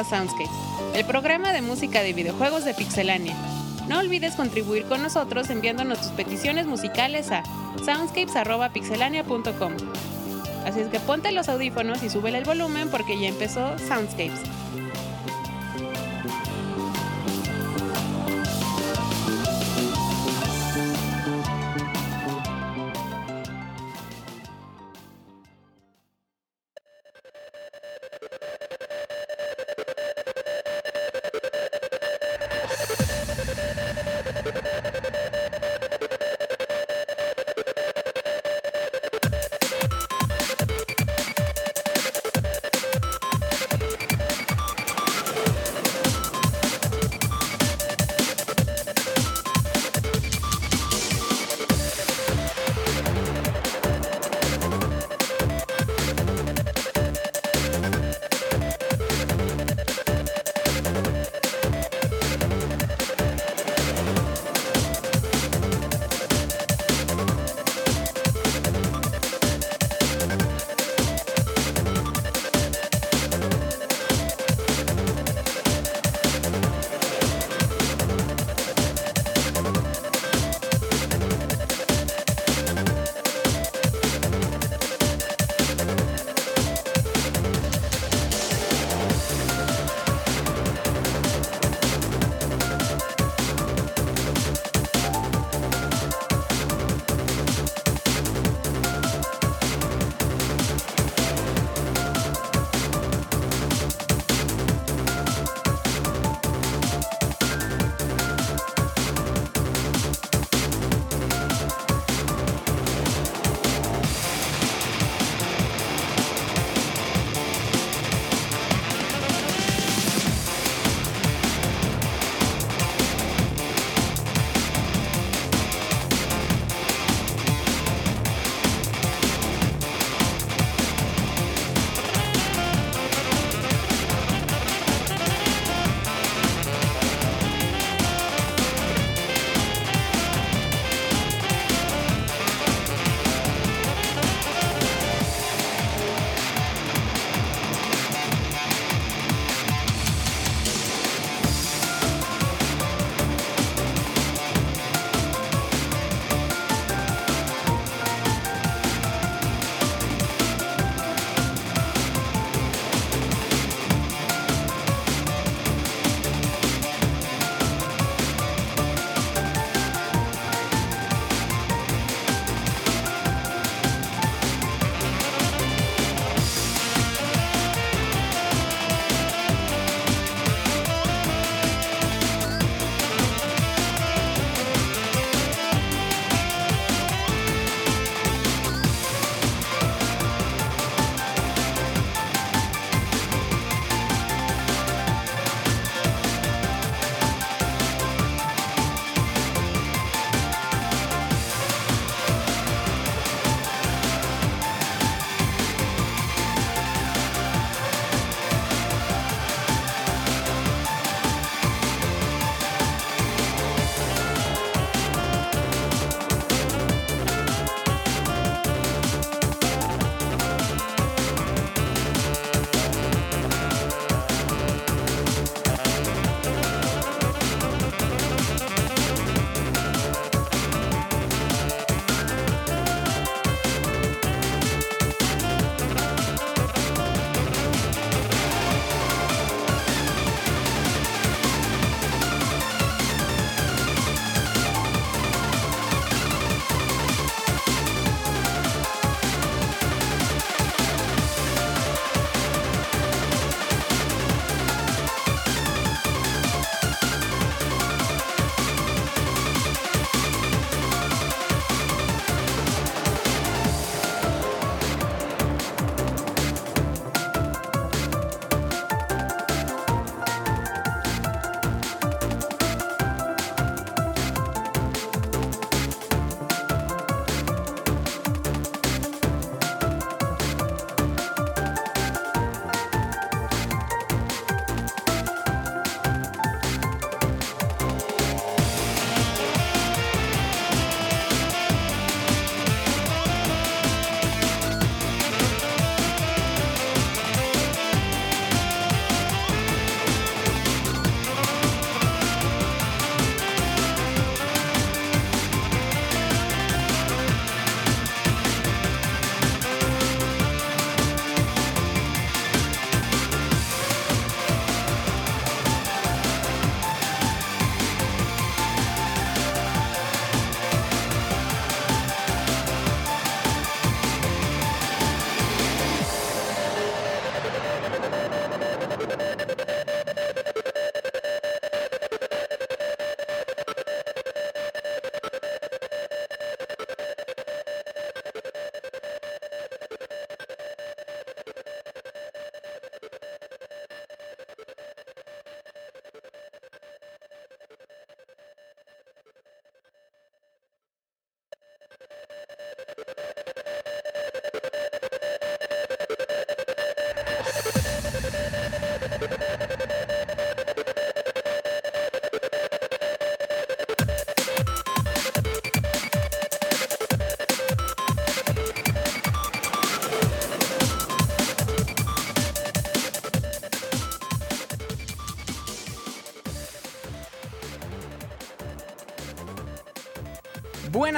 A Soundscapes, el programa de música de videojuegos de Pixelania. No olvides contribuir con nosotros enviándonos tus peticiones musicales a soundscapes.pixelania.com. Así es que ponte los audífonos y súbele el volumen porque ya empezó Soundscapes.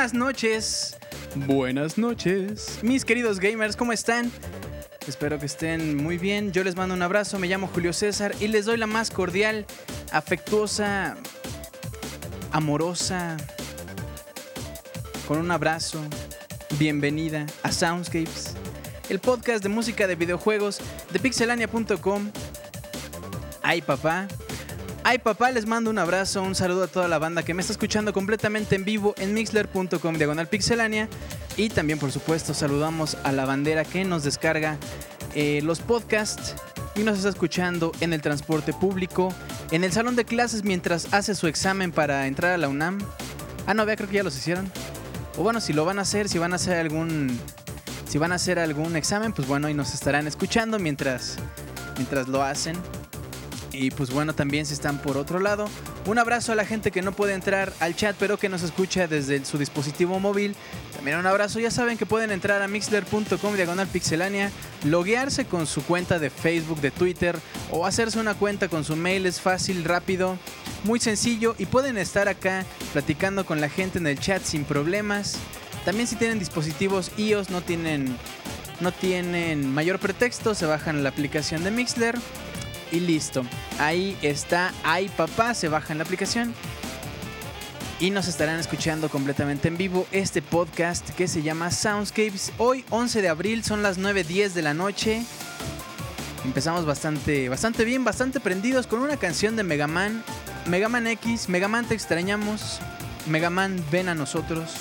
Buenas noches. Buenas noches. Mis queridos gamers, ¿cómo están? Espero que estén muy bien. Yo les mando un abrazo. Me llamo Julio César y les doy la más cordial, afectuosa, amorosa, con un abrazo. Bienvenida a Soundscapes, el podcast de música de videojuegos de pixelania.com. Ay, papá. Ay papá, les mando un abrazo, un saludo a toda la banda que me está escuchando completamente en vivo en mixler.com diagonal pixelania y también por supuesto saludamos a la bandera que nos descarga eh, los podcasts y nos está escuchando en el transporte público, en el salón de clases mientras hace su examen para entrar a la UNAM. Ah, no, vea, creo que ya los hicieron. O bueno, si lo van a hacer, si van a hacer algún si van a hacer algún examen, pues bueno, y nos estarán escuchando mientras mientras lo hacen. Y pues bueno, también si están por otro lado, un abrazo a la gente que no puede entrar al chat, pero que nos escucha desde su dispositivo móvil. También un abrazo, ya saben que pueden entrar a mixler.com diagonal pixelania, loguearse con su cuenta de Facebook, de Twitter o hacerse una cuenta con su mail, es fácil, rápido, muy sencillo y pueden estar acá platicando con la gente en el chat sin problemas. También si tienen dispositivos iOS no tienen no tienen mayor pretexto, se bajan la aplicación de Mixler y listo. Ahí está, ahí papá, se baja en la aplicación. Y nos estarán escuchando completamente en vivo este podcast que se llama Soundscapes. Hoy 11 de abril son las 9.10 de la noche. Empezamos bastante, bastante bien, bastante prendidos con una canción de Mega Man. Mega Man X, Mega Man te extrañamos. Mega Man ven a nosotros.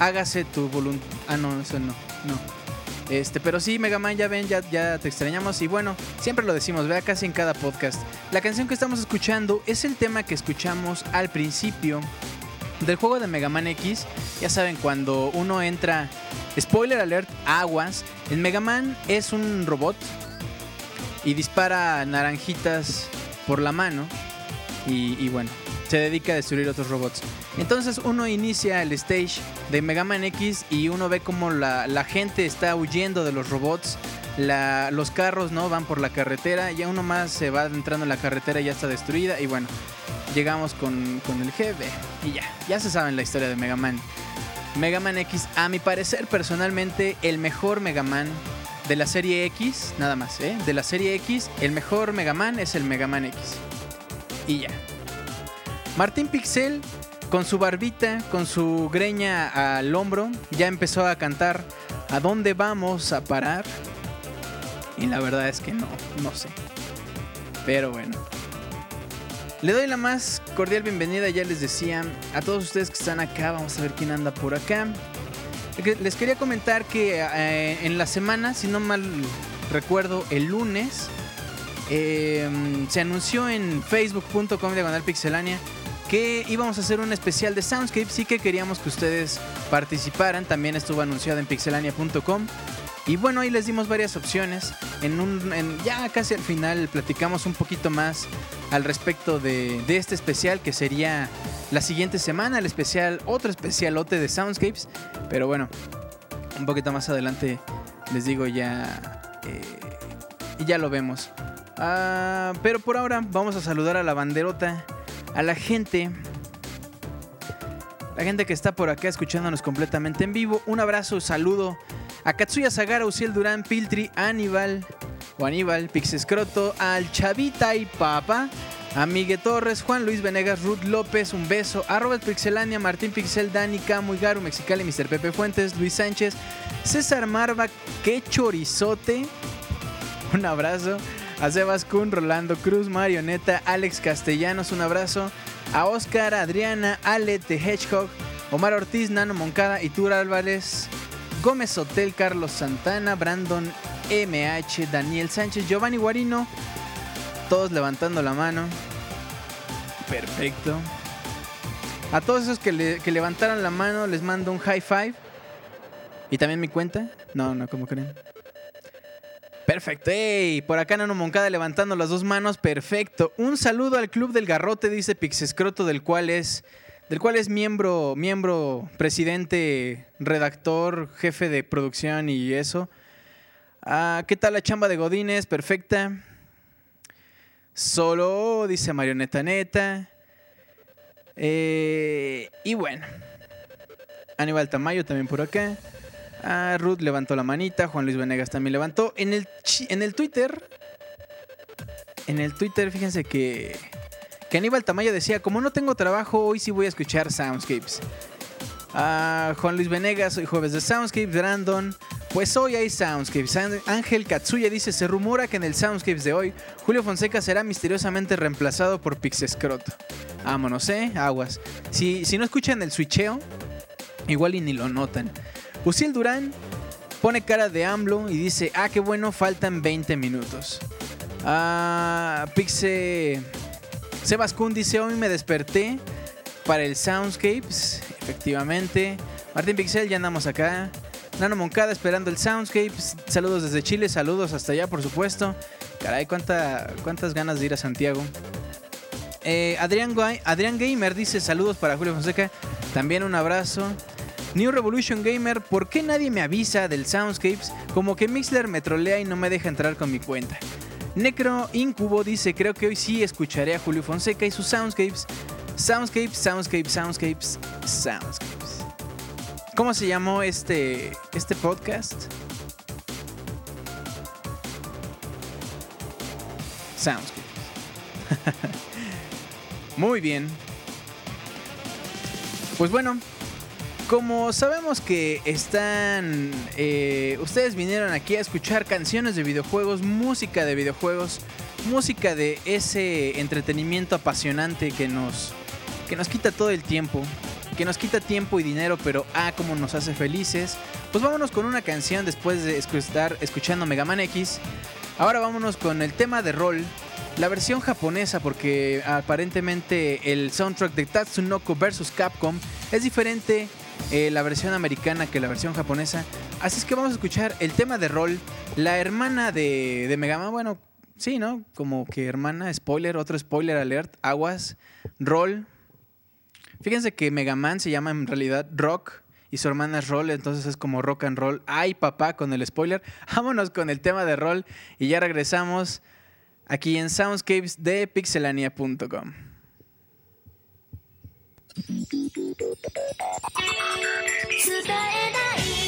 Hágase tu voluntad. Ah, no, eso no, no. Este, pero sí, Mega Man, ya ven, ya, ya te extrañamos. Y bueno, siempre lo decimos, vea casi en cada podcast. La canción que estamos escuchando es el tema que escuchamos al principio del juego de Mega Man X. Ya saben, cuando uno entra. Spoiler alert, aguas. El Mega Man es un robot y dispara naranjitas por la mano. Y, y bueno, se dedica a destruir otros robots. Entonces uno inicia el stage de Mega Man X y uno ve como la, gente está huyendo de los robots. los carros no van por la carretera, ya uno más se va entrando en la carretera y ya está destruida. Y bueno, llegamos con, con el jefe y ya, ya se sabe la historia de Mega Man. Mega Man X, a mi parecer personalmente, el mejor Mega Man de la serie X, nada más, ¿eh? De la serie X, el mejor Mega Man es el Mega Man X. Y ya. Martín Pixel con su barbita, con su greña al hombro, ya empezó a cantar ¿A dónde vamos a parar? Y la verdad es que no, no sé. Pero bueno. Le doy la más cordial bienvenida, ya les decía, a todos ustedes que están acá. Vamos a ver quién anda por acá. Les quería comentar que eh, en la semana, si no mal recuerdo, el lunes, eh, se anunció en facebook.com diagonal pixelania que íbamos a hacer un especial de Soundscape, sí que queríamos que ustedes participaran, también estuvo anunciado en pixelania.com. Y bueno, ahí les dimos varias opciones. En un, ya casi al final platicamos un poquito más al respecto de, de, este especial que sería la siguiente semana, el especial, otro especialote de Soundscapes. Pero bueno, un poquito más adelante les digo ya... Eh, y ya lo vemos. Ah, pero por ahora vamos a saludar a la banderota a la gente, la gente que está por acá escuchándonos completamente en vivo. Un abrazo, saludo a Katsuya Sagara, Uciel Durán, Piltri, Aníbal o Aníbal, Pixescroto, al Chavita y Papa. A Miguel Torres, Juan Luis Venegas, Ruth López, un beso. A Robert Pixelania, Martín Pixel, Dani, Camu, Garu, Mexicali, Mr. Pepe Fuentes, Luis Sánchez, César Marva, qué chorizote. Un abrazo a Sebas Kun, Rolando Cruz, Marioneta, Alex Castellanos, un abrazo. A Oscar, Adriana, Ale The Hedgehog, Omar Ortiz, Nano Moncada, Itur Álvarez, Gómez Hotel, Carlos Santana, Brandon MH, Daniel Sánchez, Giovanni Guarino, todos levantando la mano. Perfecto. A todos esos que, que levantaron la mano les mando un high five. ¿Y también mi cuenta? No, no, como creen? Perfecto. Hey, por acá Nano Moncada levantando las dos manos. Perfecto. Un saludo al Club del Garrote, dice Pixescroto, del cual es. Del cual es miembro, miembro, presidente, redactor, jefe de producción y eso. Ah, ¿Qué tal la chamba de Godines? Perfecta. Solo, dice Marioneta Neta. Eh, y bueno. Aníbal Tamayo también por acá. Ah, Ruth levantó la manita, Juan Luis Venegas también levantó. En el, en el Twitter, en el Twitter, fíjense que, que Aníbal Tamayo decía, como no tengo trabajo, hoy sí voy a escuchar Soundscapes. Ah, Juan Luis Venegas, hoy jueves de Soundscapes, Brandon. Pues hoy hay Soundscapes. Ángel Katsuya dice, se rumora que en el Soundscapes de hoy, Julio Fonseca será misteriosamente reemplazado por Pixescroto. Vámonos, eh, aguas. Si, si no escuchan el switcheo, igual y ni lo notan. Uciel Durán pone cara de AMLO y dice, ah, qué bueno, faltan 20 minutos. Ah, Pixe... Dice, hoy me desperté para el Soundscapes. Efectivamente. Martín Pixel, ya andamos acá. Nano Moncada esperando el Soundscapes. Saludos desde Chile, saludos hasta allá, por supuesto. Caray, cuánta, cuántas ganas de ir a Santiago. Eh, Adrián, Adrián Gamer dice saludos para Julio Fonseca. También un abrazo. New Revolution Gamer, ¿por qué nadie me avisa del Soundscapes? Como que Mixler me trolea y no me deja entrar con mi cuenta. Necro Incubo dice, creo que hoy sí escucharé a Julio Fonseca y sus Soundscapes. Soundscapes, Soundscapes, Soundscapes, Soundscapes. ¿Cómo se llamó este, este podcast? Soundscapes. Muy bien. Pues bueno, como sabemos que están... Eh, ustedes vinieron aquí a escuchar canciones de videojuegos, música de videojuegos, música de ese entretenimiento apasionante que nos, que nos quita todo el tiempo, que nos quita tiempo y dinero, pero ah, como nos hace felices. Pues vámonos con una canción después de estar escuchando Mega Man X. Ahora vámonos con el tema de rol, la versión japonesa, porque aparentemente el soundtrack de Tatsunoko vs Capcom es diferente eh, la versión americana que la versión japonesa. Así es que vamos a escuchar el tema de rol. La hermana de, de Mega Man, bueno, sí, ¿no? Como que hermana, spoiler, otro spoiler alert, aguas, roll. Fíjense que Mega Man se llama en realidad Rock y su hermana es Roll, entonces es como rock and roll. Ay, papá, con el spoiler. Vámonos con el tema de roll y ya regresamos aquí en Soundscapes de pixelania.com. 伝えない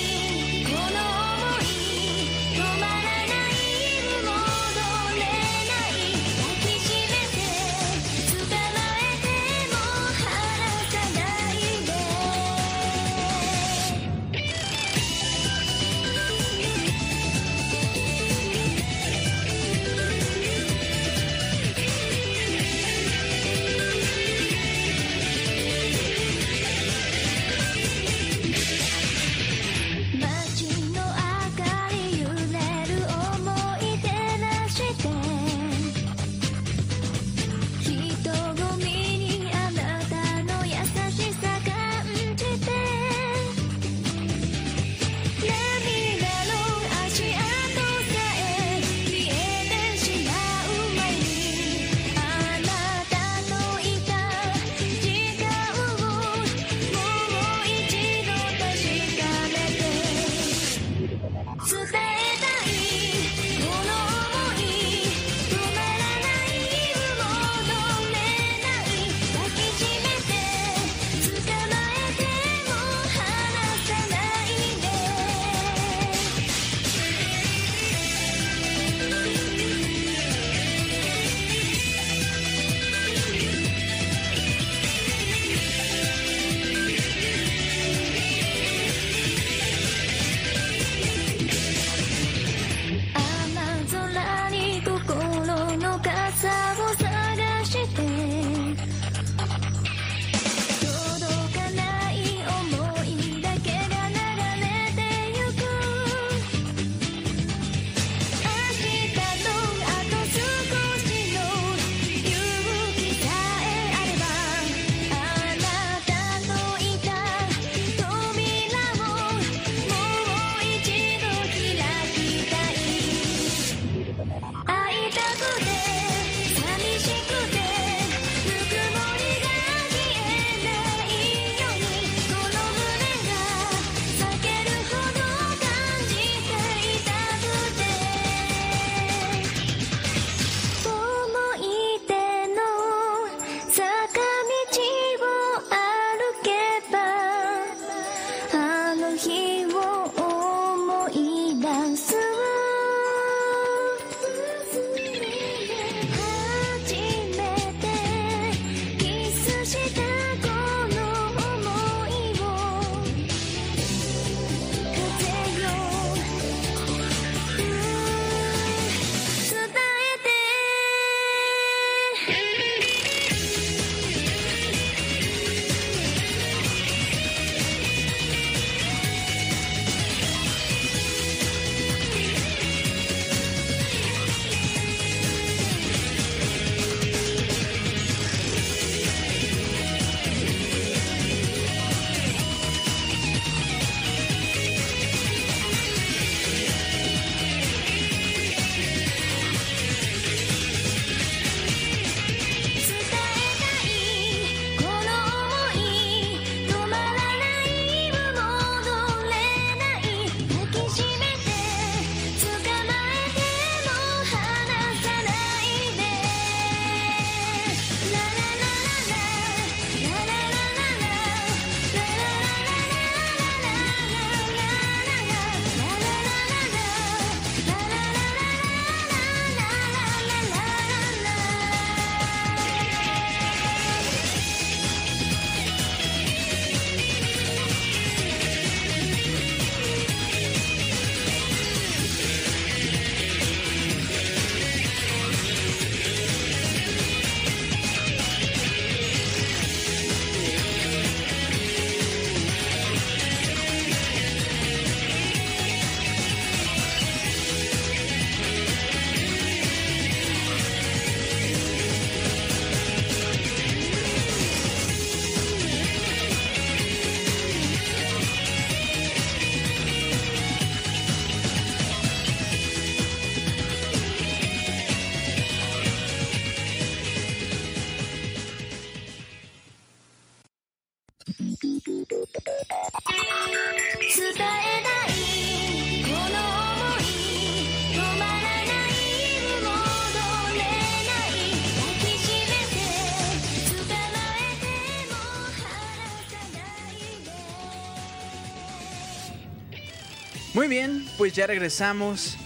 Muy bien, pues ya regresamos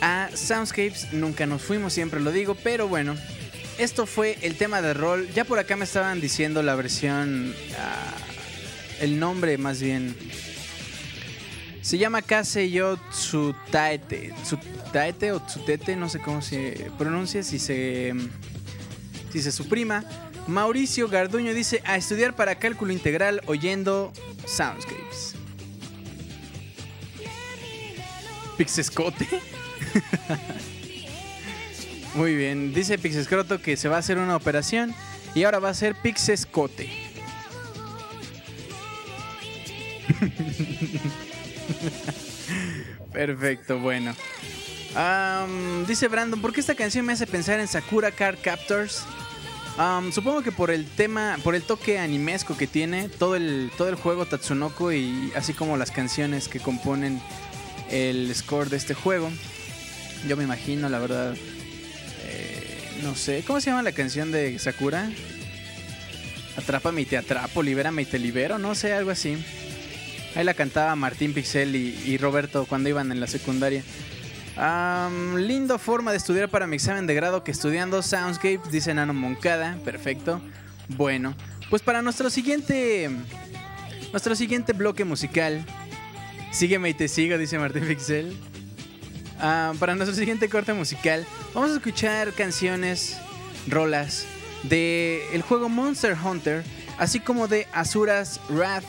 a Soundscapes. Nunca nos fuimos, siempre lo digo, pero bueno, esto fue el tema de rol. Ya por acá me estaban diciendo la versión, ah, el nombre más bien. Se llama Kaseyo Tsutaete. Tsutaete o Tsutete, no sé cómo se pronuncia, si se, si se suprima. Mauricio Garduño dice a estudiar para cálculo integral oyendo Soundscapes. Pixescote. Muy bien, dice Pixescroto que se va a hacer una operación y ahora va a ser Pixescote. Perfecto, bueno. dice Brandon, ¿por qué esta canción me hace pensar en Sakura Card Captors? supongo que por el tema, por el toque animesco que tiene, todo el, todo el juego Tatsunoko y así como las canciones que componen el score de este juego. Yo me imagino, la verdad. Eh, no sé, ¿cómo se llama la canción de Sakura? Atrápame y te atrapo, libérame y te libero, no sé, algo así. Ahí la cantaba Martín Pixel y, Roberto cuando iban en la secundaria. lindo forma de estudiar para mi examen de grado que estudiando Soundscape, dice Nano Moncada. Perfecto. Bueno, pues para nuestro siguiente. Nuestro siguiente bloque musical Sígueme y te sigo, dice Martín Pixel. Ah, para nuestro siguiente corte musical, vamos a escuchar canciones, rolas de el juego Monster Hunter, así como de Asuras Wrath.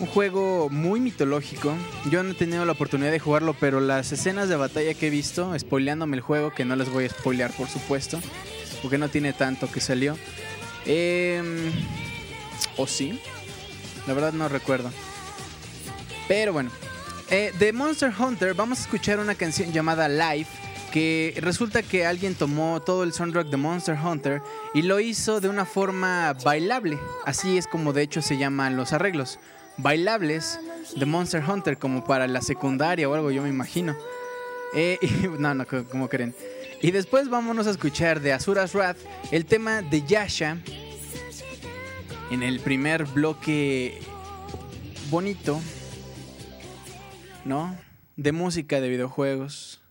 Un juego muy mitológico. Yo no he tenido la oportunidad de jugarlo, pero las escenas de batalla que he visto, spoileándome el juego, que no les voy a spoilear por supuesto, porque no tiene tanto que salió. Em, ¿O sí? La verdad no recuerdo. Pero bueno, eh, de Monster Hunter vamos a escuchar una canción llamada Life. Que resulta que alguien tomó todo el soundtrack de Monster Hunter y lo hizo de una forma bailable. Así es como de hecho se llaman los arreglos. Bailables de Monster Hunter, como para la secundaria o algo, yo me imagino. Eh, no, no, como creen. Y después vámonos a escuchar de Asura's Wrath el tema de Yasha. En el primer bloque bonito ¿no? De música, de videojuegos,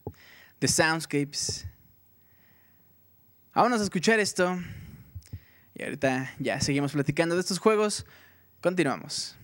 de soundscapes. Vámonos a escuchar esto. Y ahorita ya seguimos platicando de estos juegos. Continuamos.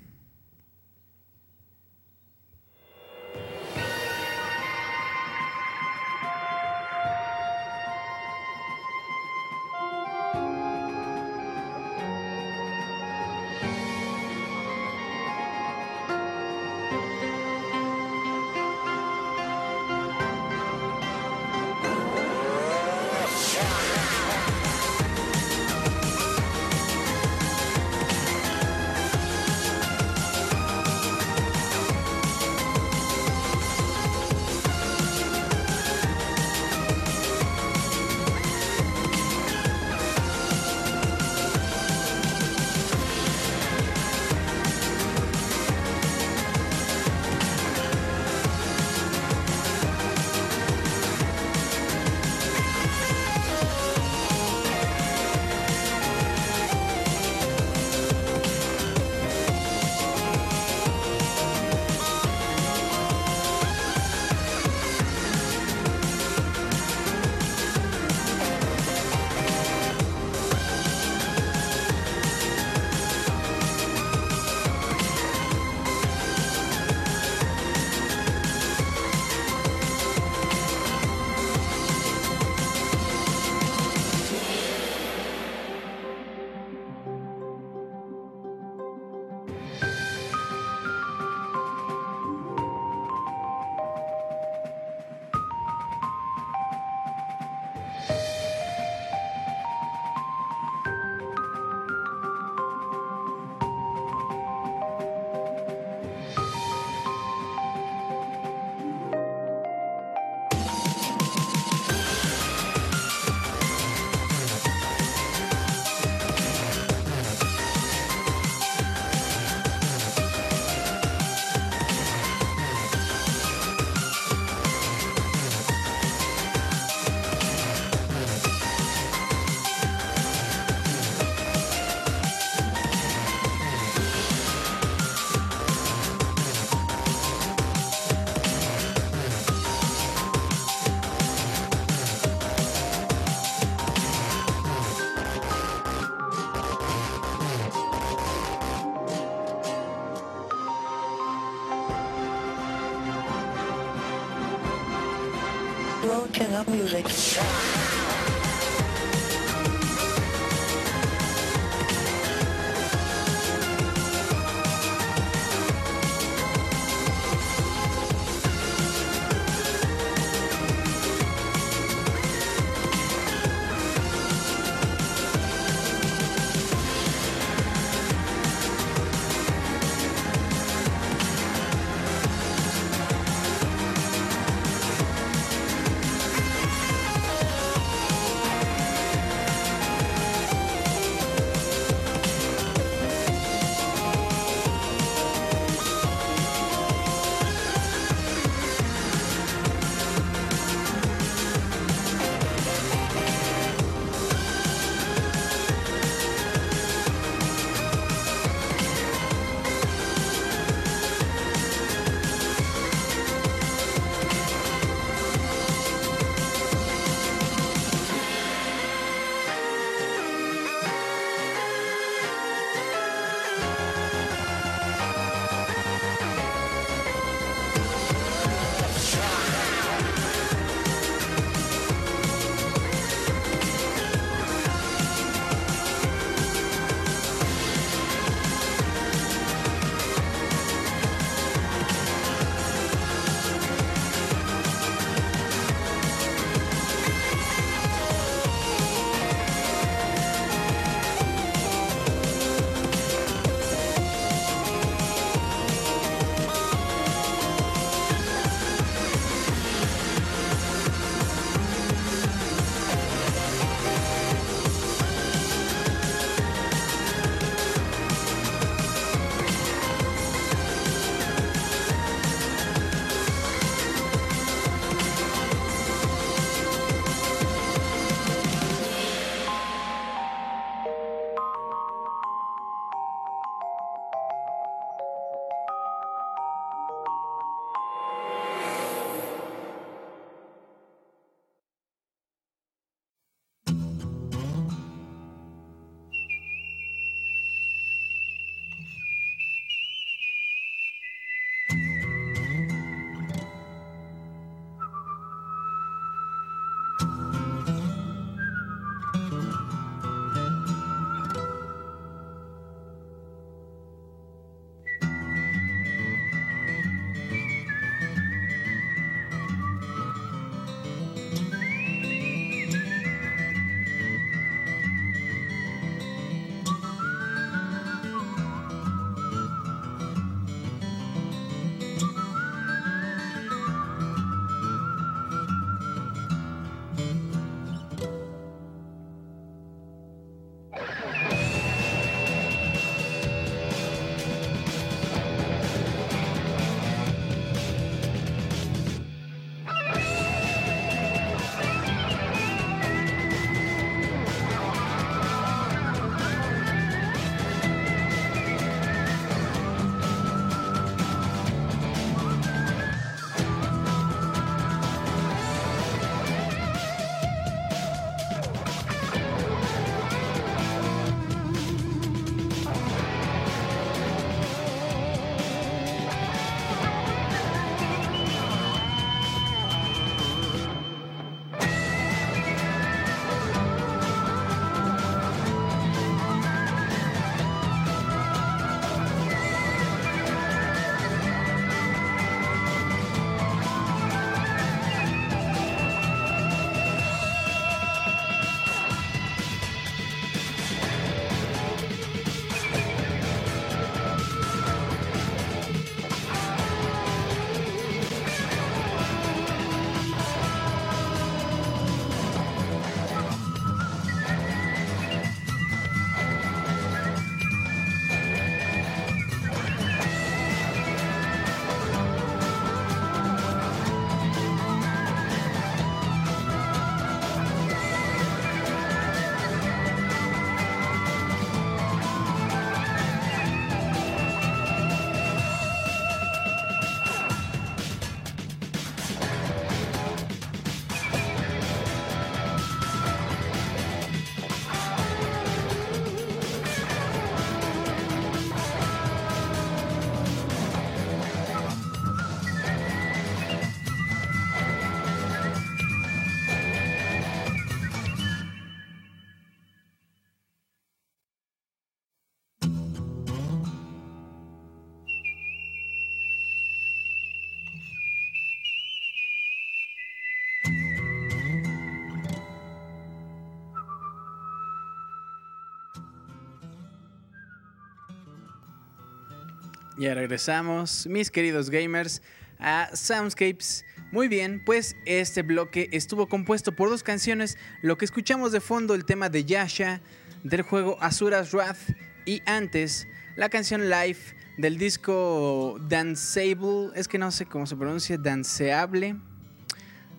Ya regresamos, mis queridos gamers, a Soundscapes. Muy bien, pues este bloque estuvo compuesto por dos canciones. Lo que escuchamos de fondo, el tema de Yasha del juego Asura's Wrath. Y antes, la canción Live del disco Danceable. Es que no sé cómo se pronuncia, Danceable.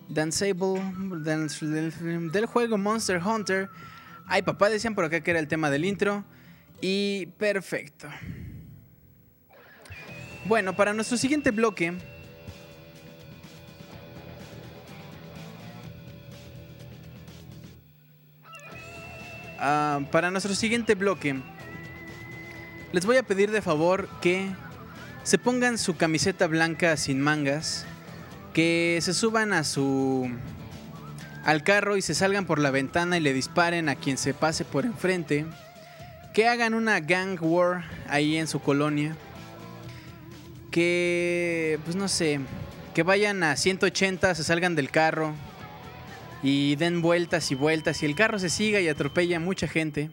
Danceable del juego Monster Hunter. Ay, papá, decían por acá que era el tema del intro. Y perfecto. Bueno, para nuestro siguiente bloque. Ah, para nuestro siguiente bloque. Les voy a pedir de favor que se pongan su camiseta blanca sin mangas. Que se suban a su. al carro y se salgan por la ventana y le disparen a quien se pase por enfrente. Que hagan una gang war ahí en su colonia que, pues no sé, que vayan a 180, se salgan del carro y den vueltas y vueltas y el carro se siga y atropella a mucha gente.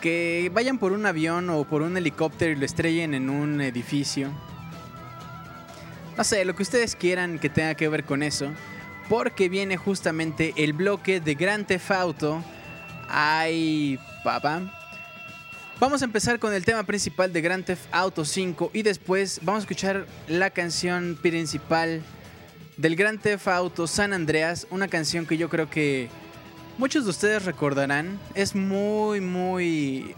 Que vayan por un avión o por un helicóptero y lo estrellen en un edificio. No sé, lo que ustedes quieran que tenga que ver con eso. Porque viene justamente el bloque de Grand Theft Auto. Ay, papá. Vamos a empezar con el tema principal de Grand Theft Auto 5 y después vamos a escuchar la canción principal del Grand Theft Auto San Andreas, una canción que yo creo que muchos de ustedes recordarán. Es muy, muy...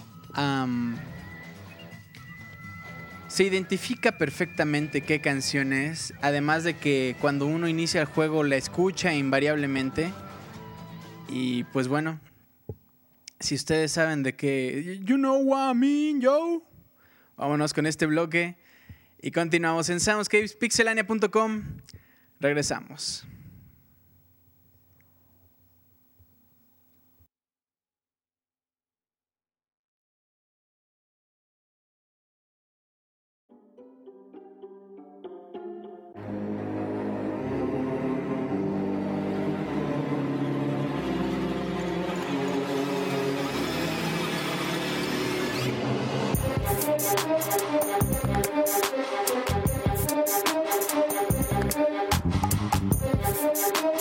se identifica perfectamente qué canción es, además de que cuando uno inicia el juego la escucha invariablemente. Y pues bueno, si ustedes saben de qué, you know what I mean, yo. Vámonos con este bloque y continuamos en soundscapespixelania.com. Regresamos. Thank you.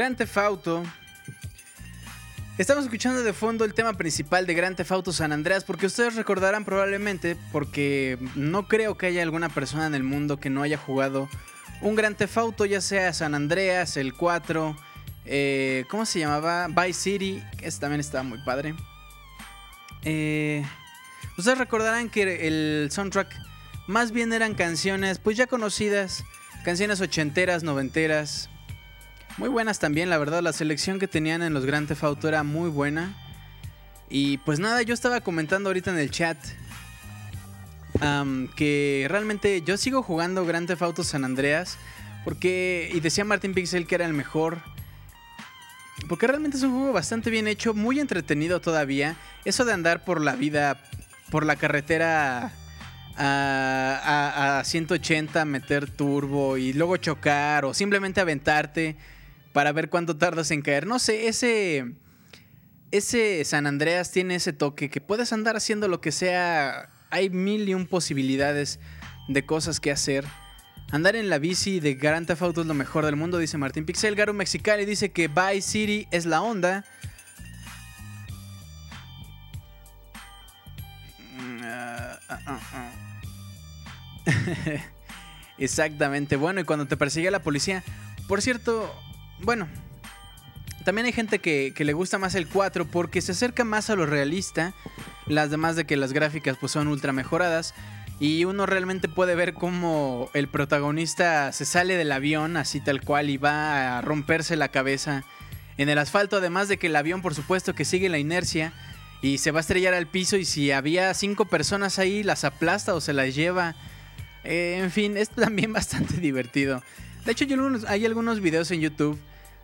Grand Theft. Estamos escuchando de fondo el tema principal de Grand Theft San Andreas porque ustedes recordarán probablemente, porque no creo que haya alguna persona en el mundo que no haya jugado un Grand Theft ya sea San Andreas, el 4, eh, ¿cómo se llamaba? Vice City, que también estaba muy padre. Eh, ustedes recordarán que el soundtrack más bien eran canciones pues ya conocidas, canciones ochenteras, noventeras, muy buenas también, la verdad, la selección que tenían en los Grand Theft Auto era muy buena. Y pues nada, yo estaba comentando ahorita en el chat que realmente yo sigo jugando Grand Theft Auto San Andreas porque y decía Martin Pixel que era el mejor. Porque realmente es un juego bastante bien hecho, muy entretenido todavía. Eso de andar por la vida, por la carretera a, a 180, meter turbo y luego chocar o simplemente aventarte para ver cuánto tardas en caer. No sé, ese, ese San Andreas tiene ese toque que puedes andar haciendo lo que sea. Hay mil y un posibilidades de cosas que hacer. Andar en la bici de Grand Theft Auto es lo mejor del mundo, dice Martín Pixel. Garo Mexicali dice que Vice City es la onda. Exactamente. Bueno, y cuando te persigue la policía. Por cierto, bueno, también hay gente que, le gusta más el 4 porque se acerca más a lo realista. Las demás de que las gráficas pues son ultra mejoradas. Y uno realmente puede ver cómo el protagonista se sale del avión así tal cual y va a romperse la cabeza en el asfalto. Además de que el avión por supuesto que sigue la inercia y se va a estrellar al piso y si había cinco personas ahí las aplasta o se las lleva. Eh, en fin, es también bastante divertido. De hecho, hay algunos videos en YouTube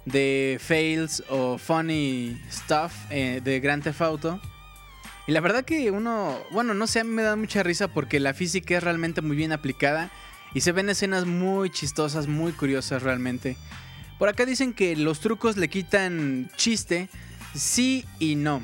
de fails o funny stuff eh, de Grand Theft Auto. Y la verdad que uno, bueno, no sé, a mí me da mucha risa porque la física es realmente muy bien aplicada y se ven escenas muy chistosas, muy curiosas realmente. Por acá dicen que los trucos le quitan chiste, sí y no.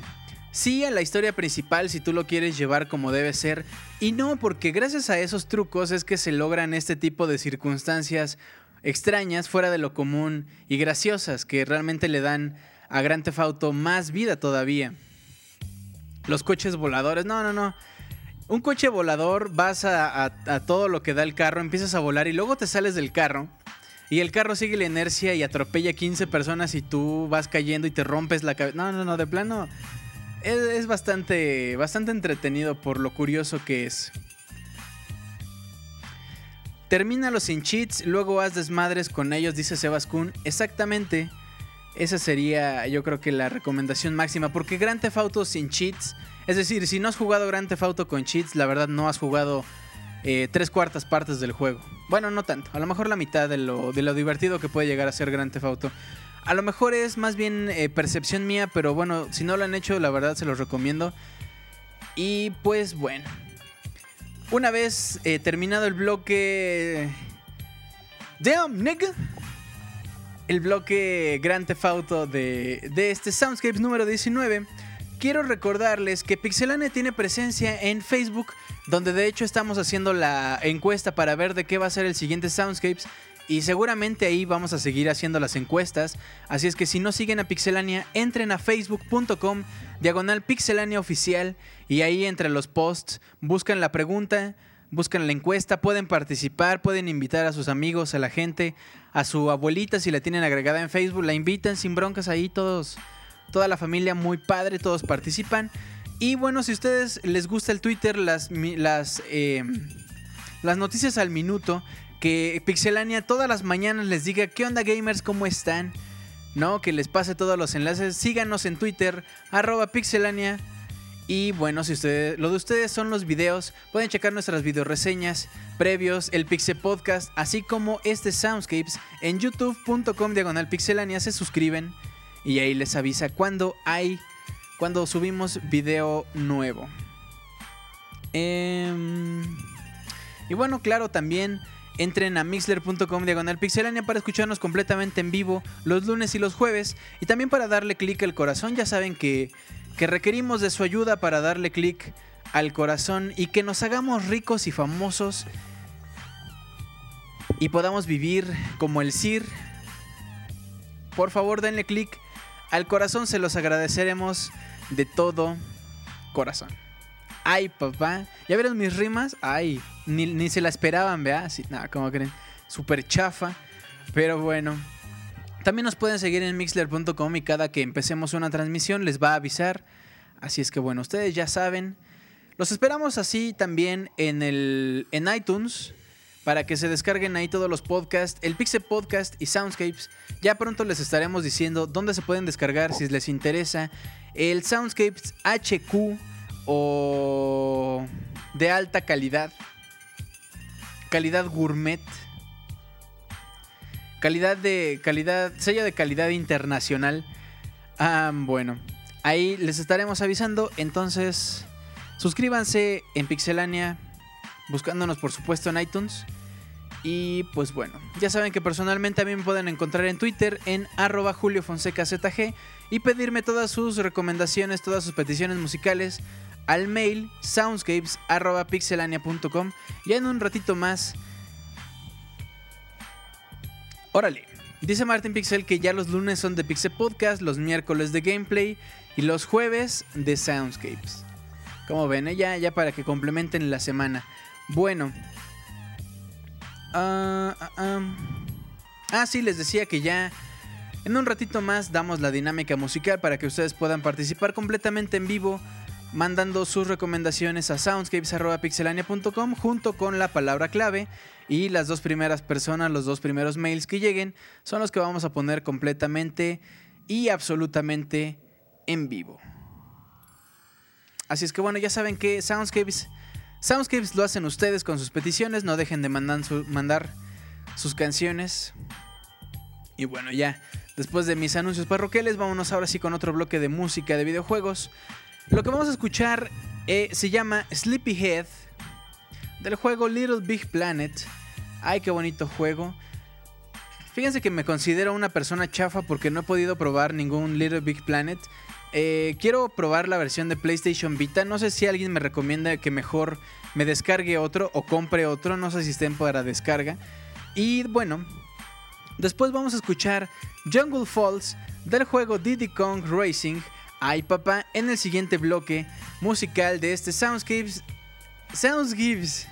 Sí a la historia principal si tú lo quieres llevar como debe ser y no porque gracias a esos trucos es que se logran este tipo de circunstancias extrañas, fuera de lo común y graciosas que realmente le dan a Grand Theft Auto más vida todavía. Los coches voladores, no, no, no. Un coche volador, vas a, todo lo que da el carro, empiezas a volar y luego te sales del carro. Y el carro sigue la inercia y atropella 15 personas y tú vas cayendo y te rompes la cabeza. No, no, no, de plano. Es, es, bastante, bastante entretenido por lo curioso que es. Termínalo sin cheats, luego haz desmadres con ellos, dice Sebas Kun. Exactamente. Esa sería, yo creo que la recomendación máxima. Porque Grand Theft Auto sin cheats. Es decir, si no has jugado Grand Theft Auto con cheats, la verdad no has jugado eh, tres cuartas partes del juego. Bueno, no tanto. A lo mejor la mitad de lo, de lo divertido que puede llegar a ser Grand Theft Auto. A lo mejor es más bien eh, percepción mía, pero bueno, si no lo han hecho, la verdad se los recomiendo. Y pues bueno, una vez eh, terminado el bloque. Damn, nigga. El bloque Grand Theft de, de este Soundscapes número 19. Quiero recordarles que Pixelane tiene presencia en Facebook, donde de hecho estamos haciendo la encuesta para ver de qué va a ser el siguiente Soundscapes. Y seguramente ahí vamos a seguir haciendo las encuestas. Así es que si no siguen a Pixelania, entren a facebook.com diagonal Pixelania oficial y ahí entre los posts buscan la pregunta, buscan la encuesta, pueden participar, pueden invitar a sus amigos, a la gente, a su abuelita si la tienen agregada en Facebook, la invitan sin broncas ahí todos, toda la familia muy padre, todos participan. Y bueno, si a ustedes les gusta el Twitter, las, las, em, las noticias al minuto, que Pixelania todas las mañanas les diga qué onda gamers, cómo están, ¿no? Que les pase todos los enlaces. Síganos en Twitter, arroba Pixelania. Y bueno, si ustedes, lo de ustedes son los videos, pueden checar nuestras videoreseñas previos, el Pixel Podcast, así como este Soundscapes en youtube.com diagonal pixelania. Se suscriben y ahí les avisa cuando hay, cuando subimos video nuevo. Em, y bueno, claro, también Entren a mixler.com diagonal pixelania para escucharnos completamente en vivo los lunes y los jueves. Y también para darle clic al corazón. Ya saben que, que requerimos de su ayuda para darle clic al corazón y que nos hagamos ricos y famosos. Y podamos vivir como el Sir por favor denle click al corazón, se los agradeceremos de todo corazón. Ay, papá. ¿Ya vieron mis rimas? Ay, ni, se la esperaban, vea. Sí, nada, como creen. Super chafa. Pero bueno. También nos pueden seguir en mixler.com y cada que empecemos una transmisión les va a avisar. Así es que bueno, ustedes ya saben. Los esperamos así también en, el, en iTunes para que se descarguen ahí todos los podcasts, el Pixel Podcast y Soundscapes. Ya pronto les estaremos diciendo dónde se pueden descargar si les interesa. El Soundscapes HQ o de alta calidad. Calidad gourmet. Calidad de calidad, sello de calidad internacional. Ah, bueno, ahí les estaremos avisando, entonces suscríbanse en Pixelania buscándonos por supuesto en iTunes. Y pues bueno, ya saben que personalmente también me pueden encontrar en Twitter en arroba juliofonsecazg y pedirme todas sus recomendaciones, todas sus peticiones musicales al mail soundscapes.pixelania.com. Ya en un ratito más. Órale. Dice Martin Pixel que ya los lunes son de Pixel Podcast, los miércoles de gameplay y los jueves de Soundscapes. Como ven, eh? ya, ya para que complementen la semana. Bueno. ah. ah sí, les decía que ya en un ratito más damos la dinámica musical para que ustedes puedan participar completamente en vivo mandando sus recomendaciones a soundscapes.pixelania.com junto con la palabra clave y las dos primeras personas, los dos primeros mails que lleguen son los que vamos a poner completamente y absolutamente en vivo. Así es que bueno, ya saben que Soundscapes, Soundscapes lo hacen ustedes con sus peticiones, no dejen de mandar, mandar sus canciones. Y bueno, ya después de mis anuncios parroquiales, vámonos ahora sí con otro bloque de música de videojuegos. Lo que vamos a escuchar eh, se llama Sleepyhead del juego Little Big Planet. Ay, qué bonito juego. Fíjense que me considero una persona chafa porque no he podido probar ningún Little Big Planet. Eh, quiero probar la versión de PlayStation Vita. No sé si alguien me recomienda que mejor me descargue otro o compre otro. No sé si estén para descarga. Y bueno, después vamos a escuchar Jungle Falls del juego Diddy Kong Racing Ay papá, en el siguiente bloque musical de este Soundscapes. Soundscapes.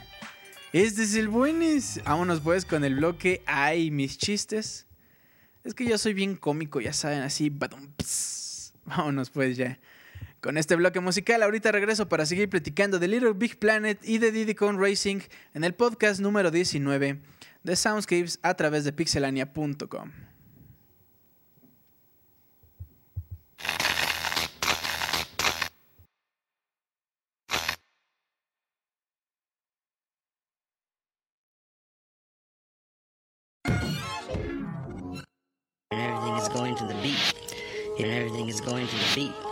Este es el buenis. Vámonos pues con el bloque. Ay, mis chistes. Es que yo soy bien cómico, ya saben, así. Vámonos pues ya. Con este bloque musical, ahorita regreso para seguir platicando de Little Big Planet y de Diddy Kong Racing en el podcast número 19 de Soundscapes a través de pixelania.com. beat.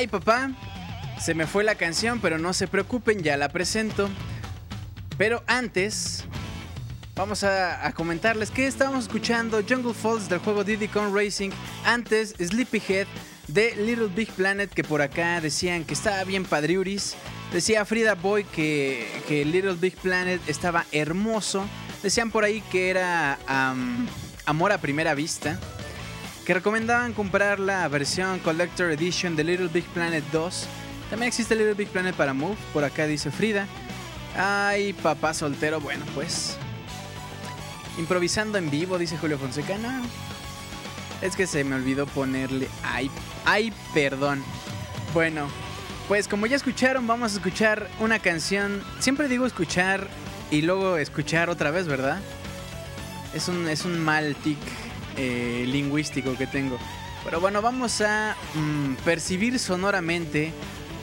Ay papá, se me fue la canción, pero no se preocupen, ya la presento. Pero antes, vamos a, comentarles que estábamos escuchando Jungle Falls del juego Diddy Kong Racing. Antes, Sleepyhead de Little Big Planet, que por acá decían que estaba bien padriuris. Decía Frida Boy que, que Little Big Planet estaba hermoso. Decían por ahí que era amor a primera vista. Que recomendaban comprar la versión Collector Edition de Little Big Planet 2. También existe Little Big Planet para Move, por acá dice Frida. Ay, papá soltero, bueno, pues. Improvisando en vivo, dice Julio Fonseca. No, es que se me olvidó ponerle. Ay, ay, perdón. Bueno, pues como ya escucharon, vamos a escuchar una canción. Siempre digo escuchar y luego escuchar otra vez, ¿verdad? Es un, es un mal tic eh, lingüístico que tengo. Pero bueno, vamos a mm, percibir sonoramente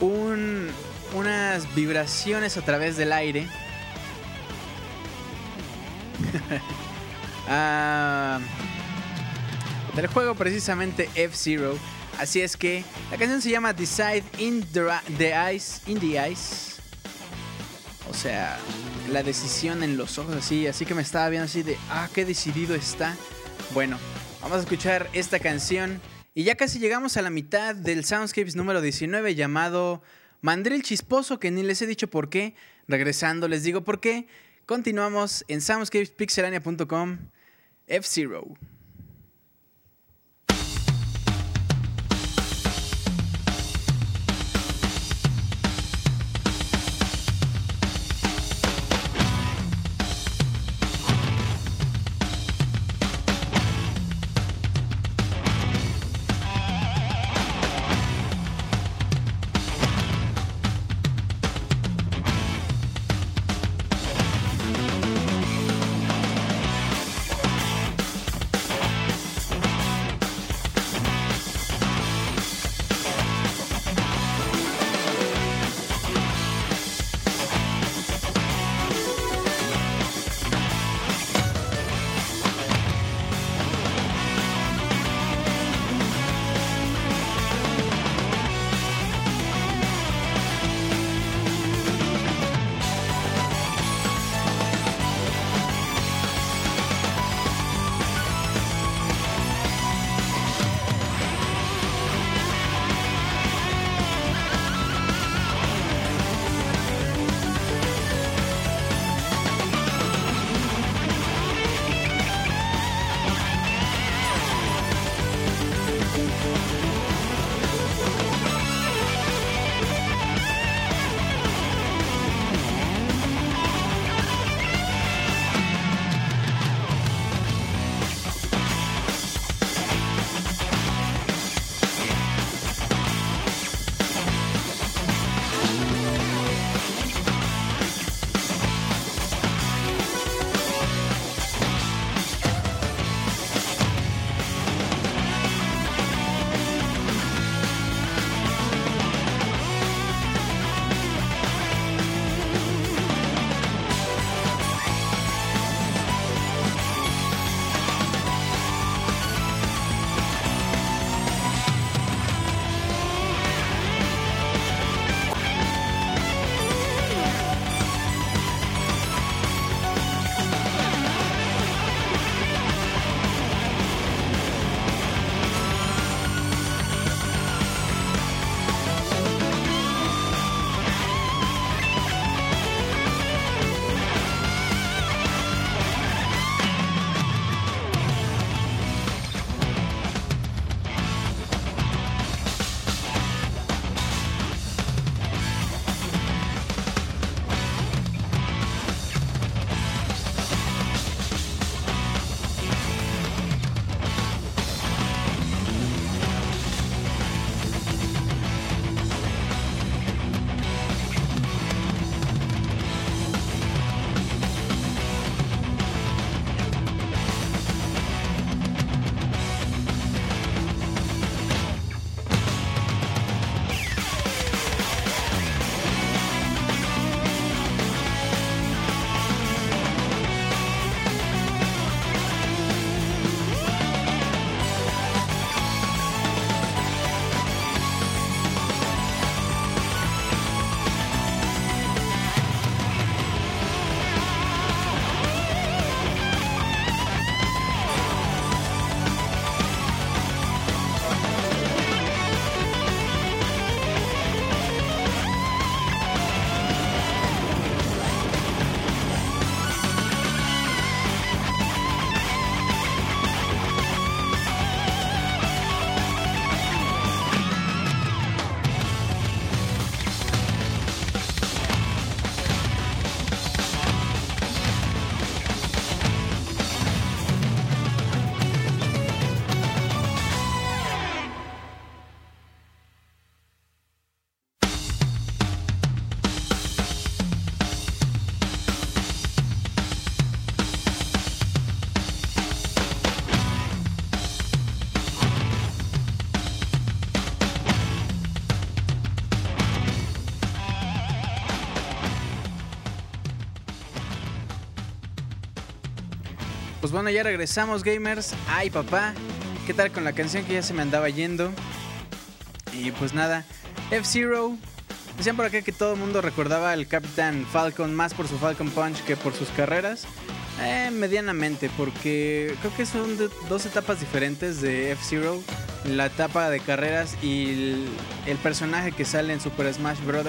un, unas vibraciones a través del aire. ah del juego precisamente F-Zero. Así es que la canción se llama Decide in the, Ice. In the Ice. O sea, la decisión en los ojos así. Así que me estaba viendo así de, ah, qué decidido está. Bueno, vamos a escuchar esta canción. Y ya casi llegamos a la mitad del Soundscapes número 19 llamado Mandril Chisposo, que ni les he dicho por qué. Regresando les digo por qué. Continuamos en soundscapespixelania.com F-Zero. Bueno, ya regresamos gamers. Ay papá, ¿qué tal con la canción que ya se me andaba yendo? Y pues nada, F-Zero. Decían por acá que todo el mundo recordaba al Capitán Falcon más por su Falcon Punch que por sus carreras. Eh, medianamente, porque creo que son dos etapas diferentes de F-Zero. La etapa de carreras y el, el, personaje que sale en Super Smash Bros.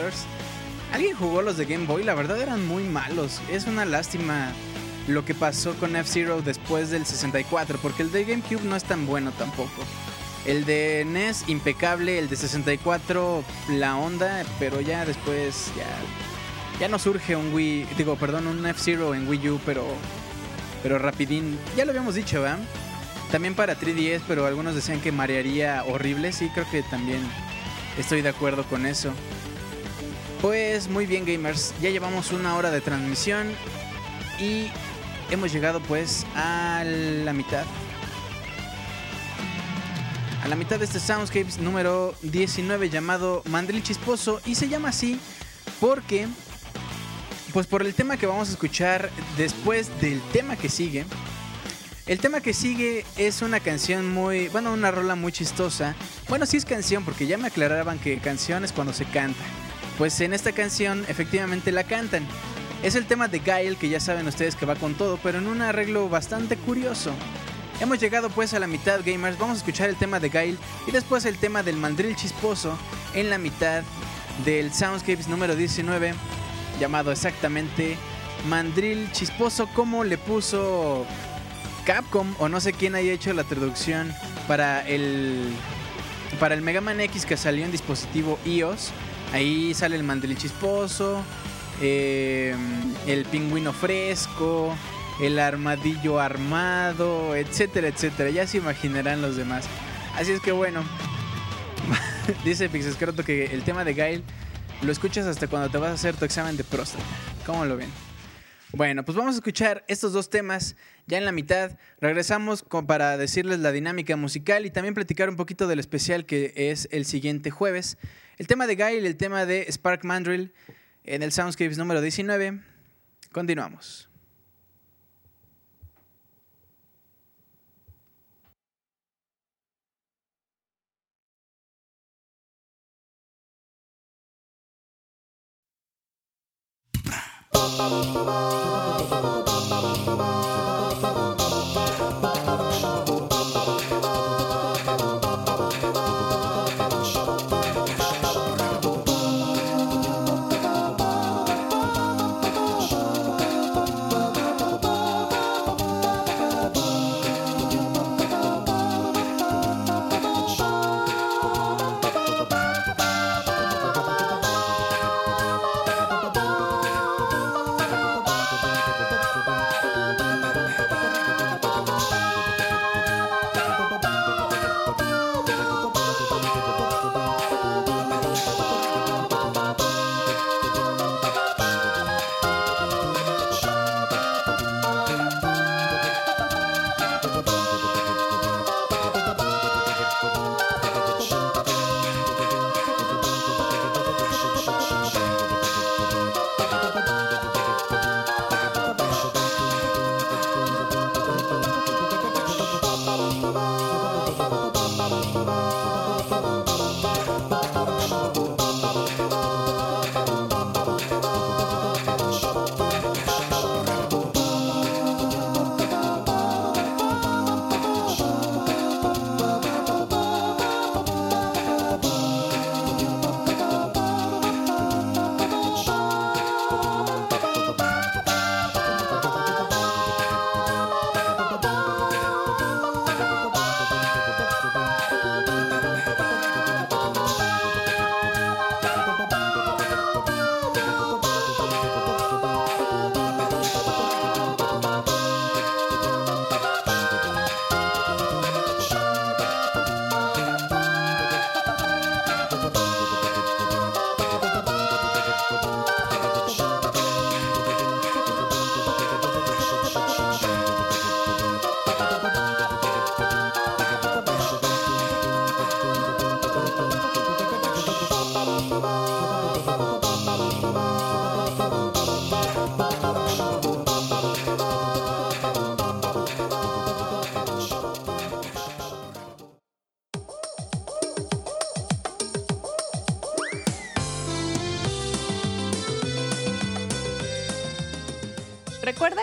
¿Alguien jugó los de Game Boy? La verdad eran muy malos. Es una lástima lo que pasó con F-Zero después del 64, porque el de GameCube no es tan bueno tampoco. El de NES impecable, el de 64 la onda, pero ya después ya ya no surge un Wii, digo, perdón, un F-Zero en Wii U, pero pero rapidín. Ya lo habíamos dicho, ¿verdad? También para 3DS, pero algunos decían que marearía horrible, sí, creo que también estoy de acuerdo con eso. Pues muy bien gamers, ya llevamos una hora de transmisión y hemos llegado pues a la mitad. A la mitad de este Soundscapes número 19 llamado Mandril Chisposo y se llama así porque pues por el tema que vamos a escuchar después del tema que sigue. El tema que sigue es una canción muy, bueno, una rola muy chistosa. Bueno, sí es canción porque ya me aclaraban que canción es cuando se canta. Pues en esta canción efectivamente la cantan. Es el tema de Gail, que ya saben ustedes que va con todo, pero en un arreglo bastante curioso. Hemos llegado pues a la mitad, gamers. Vamos a escuchar el tema de Gail y después el tema del mandril chisposo en la mitad del Soundscapes número 19, llamado exactamente Mandril Chisposo, como le puso Capcom o no sé quién haya hecho la traducción para el para el Mega Man X que salió en dispositivo iOS. Ahí sale el mandril chisposo, eh, el pingüino fresco, el armadillo armado, etcétera, etcétera. Ya se imaginarán los demás. Así es que bueno, dice Pixescroto que el tema de Gail lo escuchas hasta cuando te vas a hacer tu examen de próstata. ¿Cómo lo ven? Bueno, pues vamos a escuchar estos dos temas ya en la mitad. Regresamos para decirles la dinámica musical y también platicar un poquito del especial que es el siguiente jueves. El tema de Gail, el tema de Spark Mandrill en el Soundscapes número 19. Continuamos.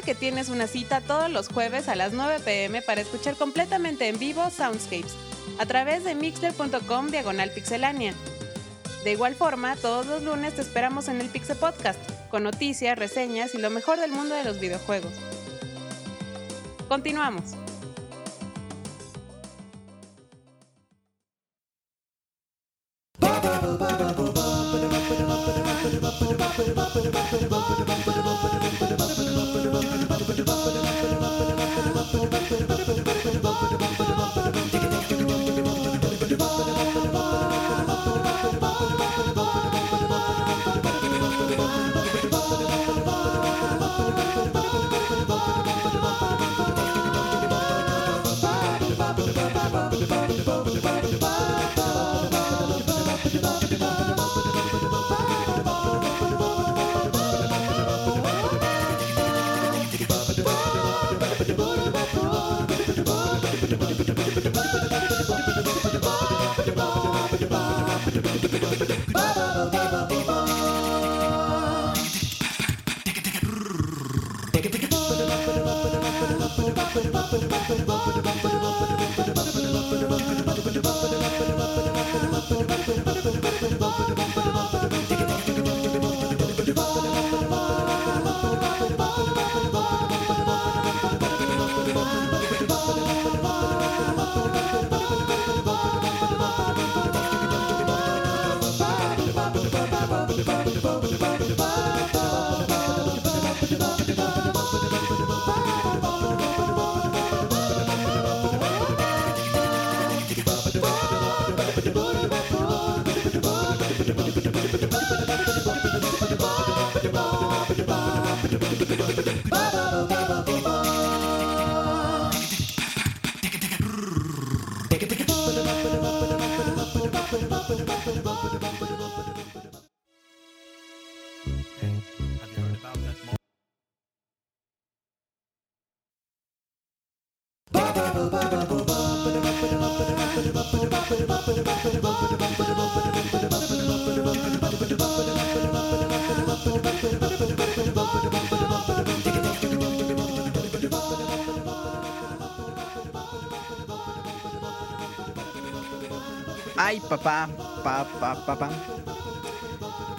Que tienes una cita todos los jueves a las 9 pm para escuchar completamente en vivo Soundscapes a través de mixler.com diagonal pixelánea. De igual forma, todos los lunes te esperamos en el Pixel Podcast, con noticias, reseñas y lo mejor del mundo de los videojuegos. Continuamos.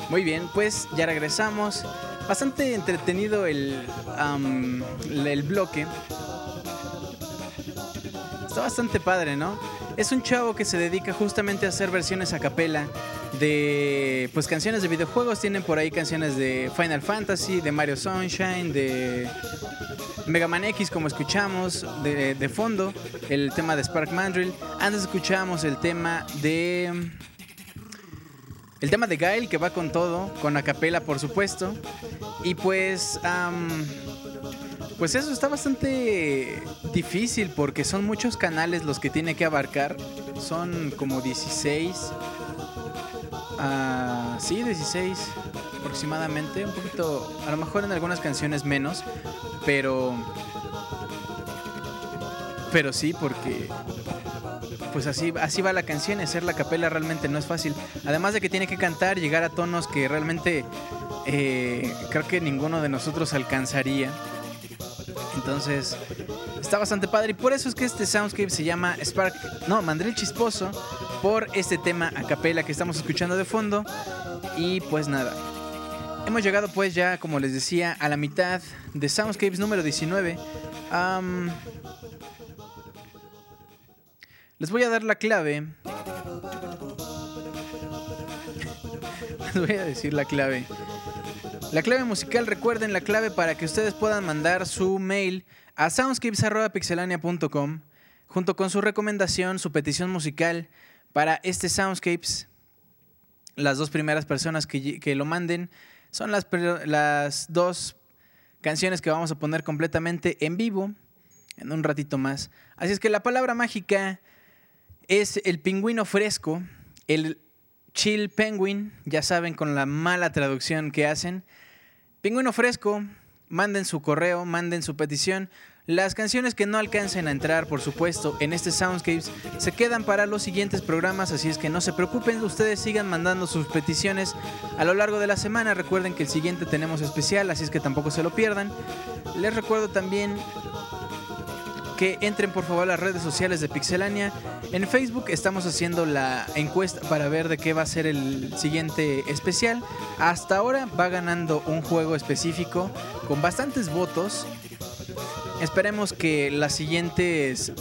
Muy bien, pues ya regresamos. Bastante entretenido el, el bloque. Está bastante padre, ¿no? Es un chavo que se dedica justamente a hacer versiones a capela de pues canciones de videojuegos. Tienen por ahí canciones de Final Fantasy, de Mario Sunshine, de Mega Man X, como escuchamos de, de fondo, el tema de Spark Mandrill. Antes escuchamos el tema de. El tema de Gail, que va con todo, con acapela, por supuesto. Y pues. pues eso está bastante difícil porque son muchos canales los que tiene que abarcar. Son como 16. ah, sí, 16 aproximadamente. Un poquito, a lo mejor en algunas canciones menos. Pero... Pero sí, porque... Pues así, así va la canción, hacer la capela realmente no es fácil. Además de que tiene que cantar, llegar a tonos que realmente eh, creo que ninguno de nosotros alcanzaría. Entonces, está bastante padre. Y por eso es que este soundscape se llama Spark. No, Mandril Chisposo. Por este tema a capela que estamos escuchando de fondo. Y pues nada. Hemos llegado pues ya, como les decía, a la mitad de Soundscapes número 19. Am, les voy a dar la clave. Les voy a decir la clave. La clave musical, recuerden la clave para que ustedes puedan mandar su mail a soundscapes.pixelania.com junto con su recomendación, su petición musical para este Soundscapes. Las dos primeras personas que, lo manden son las, las dos canciones que vamos a poner completamente en vivo en un ratito más. Así es que la palabra mágica es el pingüino fresco, el chill penguin, ya saben con la mala traducción que hacen. Pingüino fresco, manden su correo, manden su petición. Las canciones que no alcancen a entrar, por supuesto, en este Soundscapes se quedan para los siguientes programas, así es que no se preocupen, ustedes sigan mandando sus peticiones a lo largo de la semana. Recuerden que el siguiente tenemos especial, así es que tampoco se lo pierdan. Les recuerdo también que entren por favor a las redes sociales de Pixelania. En Facebook estamos haciendo la encuesta para ver de qué va a ser el siguiente especial. Hasta ahora va ganando un juego específico con bastantes votos. Esperemos que las siguientes...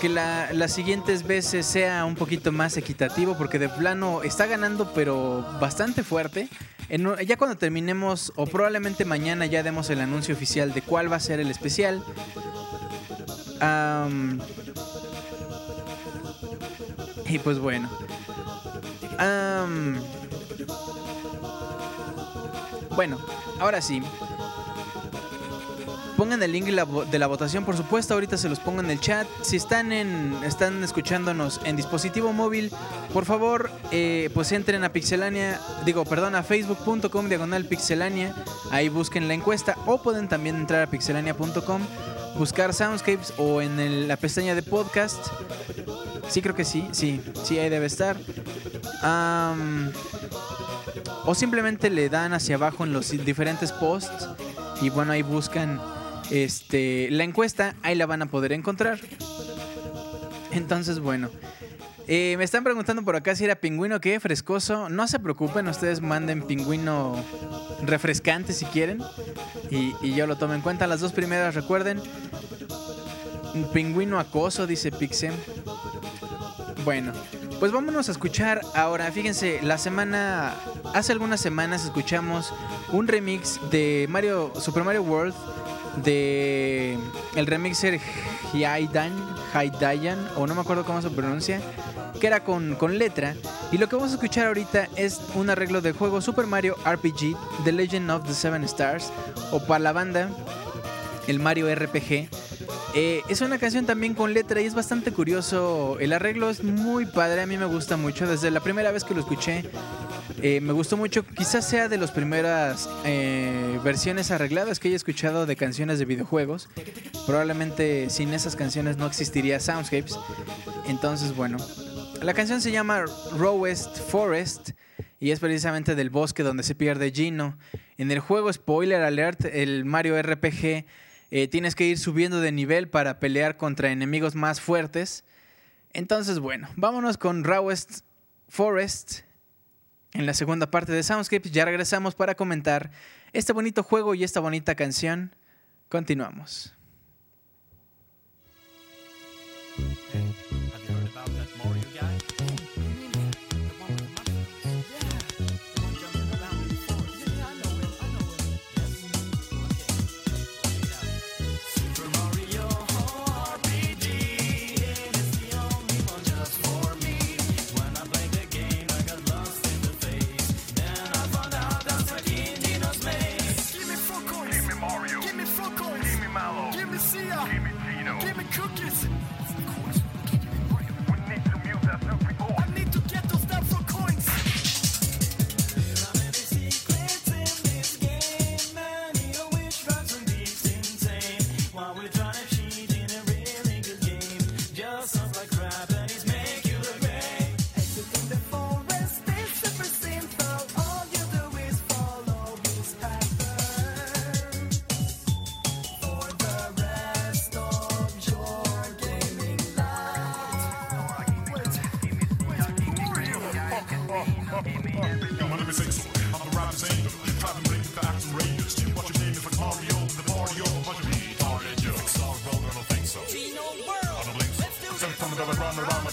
que las siguientes veces sea un poquito más equitativo porque de plano está ganando pero bastante fuerte ya cuando terminemos, o probablemente mañana ya demos el anuncio oficial de cuál va a ser el especial. y pues bueno. bueno, ahora sí. Pongan el link de la votación, por supuesto. Ahorita se los pongo en el chat. Si están en, están escuchándonos en dispositivo móvil, por favor, eh, pues entren a Pixelania, digo, perdón, a facebook.com diagonal Pixelania. Ahí busquen la encuesta o pueden también entrar a pixelania.com, buscar Soundscapes o en la pestaña de podcast. Sí, creo que sí, sí, sí, ahí debe estar. o simplemente le dan hacia abajo en los diferentes posts y bueno, ahí buscan este, la encuesta, ahí la van a poder encontrar. Entonces, bueno. Eh, me están preguntando por acá si era pingüino que frescoso. No se preocupen, ustedes manden pingüino refrescante si quieren. Y, yo lo tomo en cuenta. Las dos primeras, recuerden. Pingüino acoso, dice Pixem. Bueno, pues vámonos a escuchar ahora. Fíjense, la semana. Hace algunas semanas escuchamos un remix de Mario Super Mario World de el remixer Hyaidan, Hydayan, o no me acuerdo cómo se pronuncia, que era con, con, letra. Y lo que vamos a escuchar ahorita es un arreglo del juego Super Mario RPG, The Legend of the Seven Stars, o para la banda, el Mario RPG. Eh, es una canción también con letra y es bastante curioso. El arreglo es muy padre, a mí me gusta mucho. Desde la primera vez que lo escuché, eh, me gustó mucho, quizás sea de las primeras eh, versiones arregladas que haya escuchado de canciones de videojuegos. Probablemente sin esas canciones no existiría Soundscapes. Entonces, bueno, la canción se llama Rowest Forest y es precisamente del bosque donde se pierde Gino. En el juego, spoiler alert, el Mario RPG, eh, tienes que ir subiendo de nivel para pelear contra enemigos más fuertes. Entonces, bueno, vámonos con Rowest Forest en la segunda parte de Soundscapes ya regresamos para comentar este bonito juego y esta bonita canción. Continuamos. el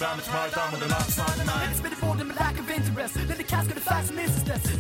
time, it's my time, with the life's not mine. And it's been a and lack of interest. Let the cast go to facts and instance.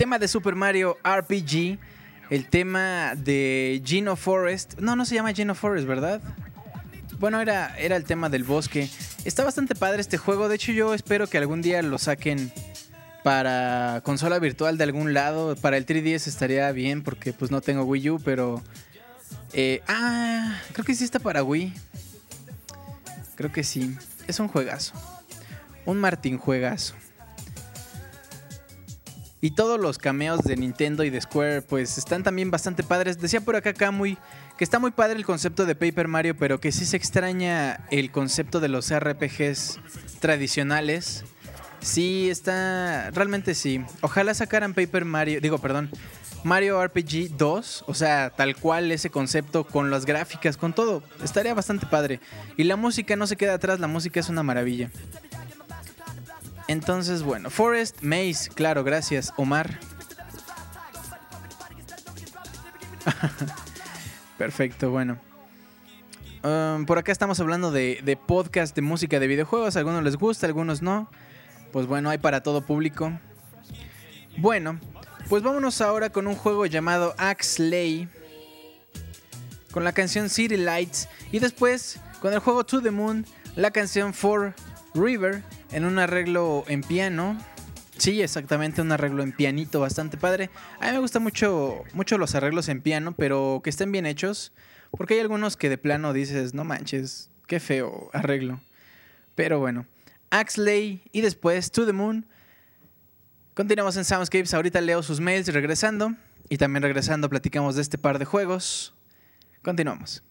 Tema de Super Mario RPG, el tema de Geno Forest. No, no se llama Geno Forest, ¿verdad? Bueno, era, era el tema del bosque. Está bastante padre este juego. De hecho, yo espero que algún día lo saquen para consola virtual de algún lado. Para el 3DS estaría bien porque pues no tengo Wii U, pero... eh, ah, creo que sí está para Wii. Creo que sí. Es un juegazo. Un Martín juegazo. Y todos los cameos de Nintendo y de Square, pues están también bastante padres. Decía por acá Kamui que está muy padre el concepto de Paper Mario, pero que sí se extraña el concepto de los RPGs tradicionales. Sí, está. Realmente sí. Ojalá sacaran Paper Mario. Digo, perdón. Mario RPG 2. O sea, tal cual ese concepto con las gráficas, con todo. Estaría bastante padre. Y la música no se queda atrás, la música es una maravilla. Entonces, bueno, Forest Maze, claro, gracias, Omar. Perfecto, bueno. Um, por acá estamos hablando de, de podcast de música de videojuegos. Algunos les gusta, algunos no. Pues bueno, hay para todo público. Bueno, pues vámonos ahora con un juego llamado Axley. Con la canción City Lights. Y después con el juego To the Moon, la canción For River en un arreglo en piano. Sí, exactamente, un arreglo en pianito bastante padre. A mí me gustan mucho, mucho los arreglos en piano, pero que estén bien hechos. Porque hay algunos que de plano dices, no manches, qué feo arreglo. Pero bueno, Axley y después To the Moon. Continuamos en Soundscapes. Ahorita leo sus mails regresando. Y también regresando platicamos de este par de juegos. Continuamos.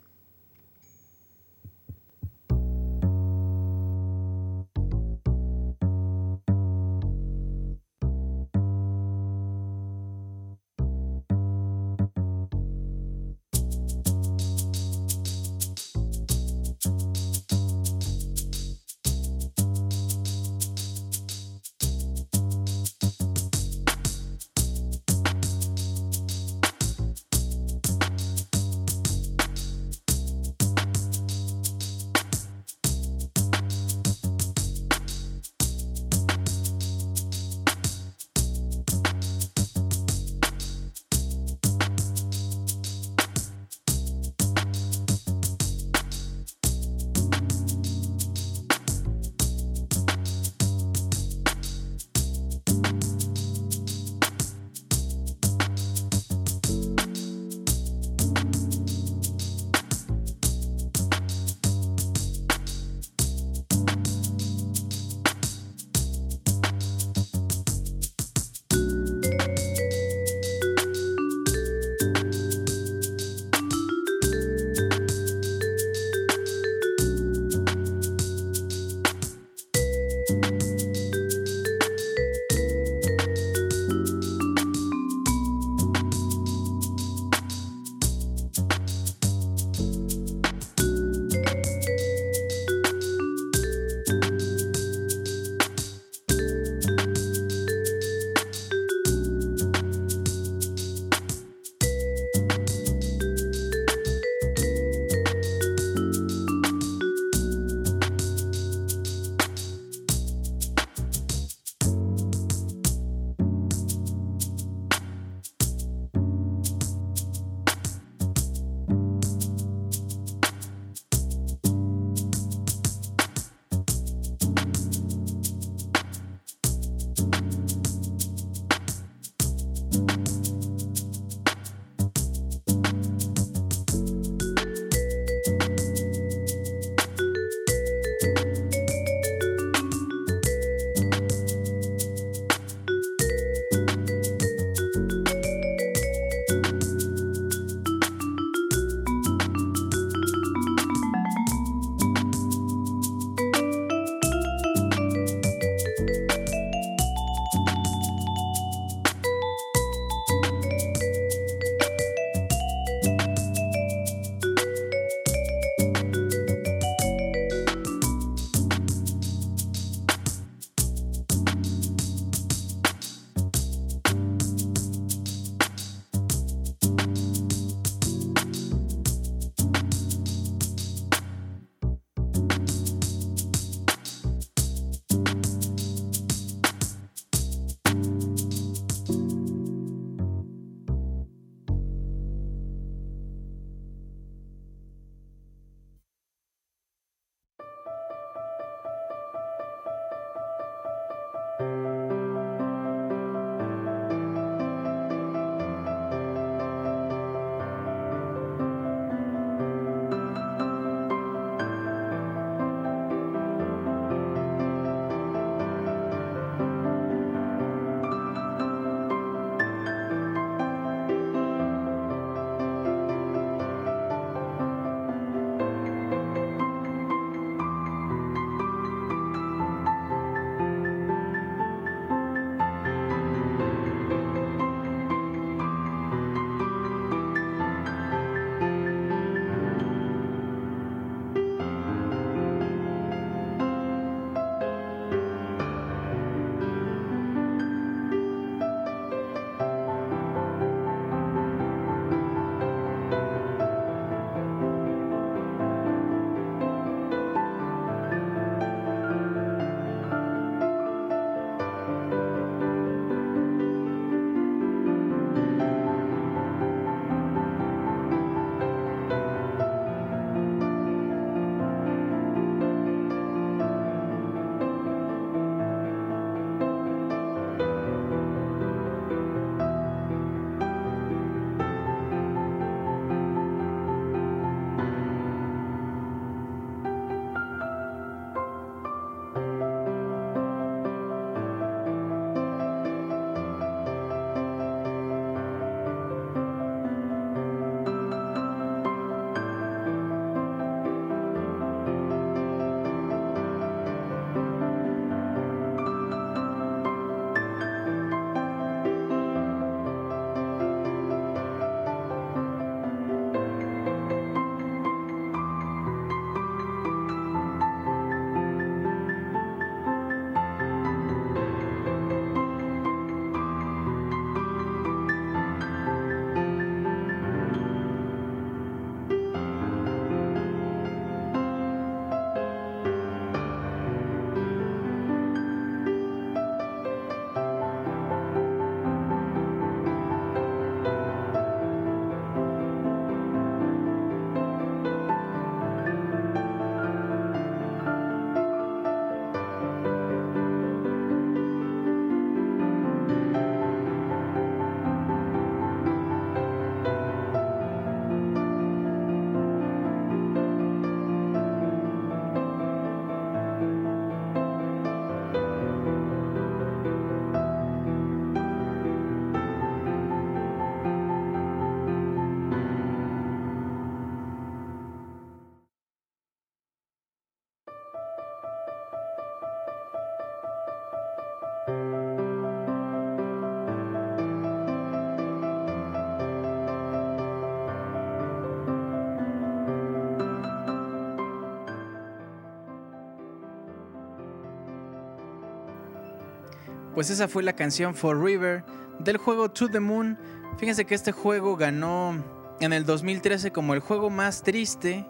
Pues esa fue la canción For River del juego To the Moon. Fíjense que este juego ganó en el 2013 como el juego más triste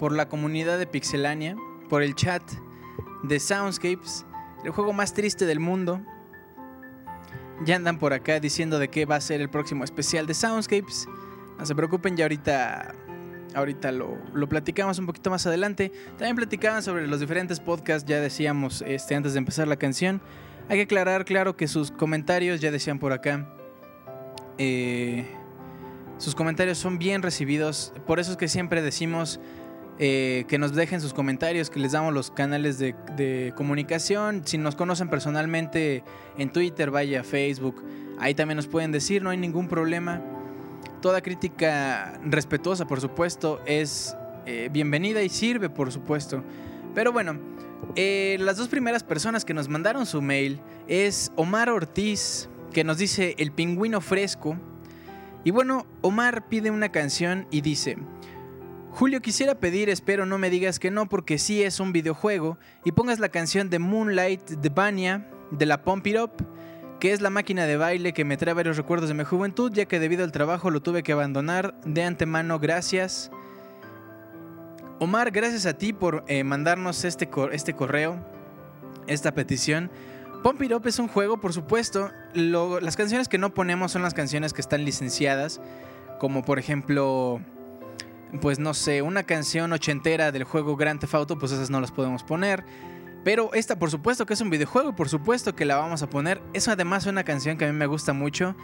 por la comunidad de Pixelania, por el chat de Soundscapes, el juego más triste del mundo. Ya andan por acá diciendo de qué va a ser el próximo especial de Soundscapes. No se preocupen, ya ahorita, ahorita lo, lo platicamos un poquito más adelante. También platicaban sobre los diferentes podcasts, ya decíamos este, antes de empezar la canción. Hay que aclarar, claro, que sus comentarios, ya decían por acá, eh, sus comentarios son bien recibidos. Por eso es que siempre decimos eh, que nos dejen sus comentarios, que les damos los canales de, comunicación. Si nos conocen personalmente en Twitter, vaya Facebook, ahí también nos pueden decir, no hay ningún problema. Toda crítica respetuosa, por supuesto, es eh, bienvenida y sirve, por supuesto. Pero bueno, eh, las dos primeras personas que nos mandaron su mail es Omar Ortiz, que nos dice El pingüino fresco. Y bueno, Omar pide una canción y dice, Julio quisiera pedir, espero no me digas que no, porque sí es un videojuego, y pongas la canción de Moonlight de Banya, de la Pump It Up, que es la máquina de baile que me trae varios recuerdos de mi juventud, ya que debido al trabajo lo tuve que abandonar. De antemano, gracias. Omar, gracias a ti por eh, mandarnos este, este correo, esta petición. Pump It Up es un juego, por supuesto. Las canciones que no ponemos son las canciones que están licenciadas, como por ejemplo, pues no sé, una canción ochentera del juego Grand Theft Auto, pues esas no las podemos poner. Pero esta, por supuesto que es un videojuego, por supuesto que la vamos a poner. Es además una canción que a mí me gusta mucho.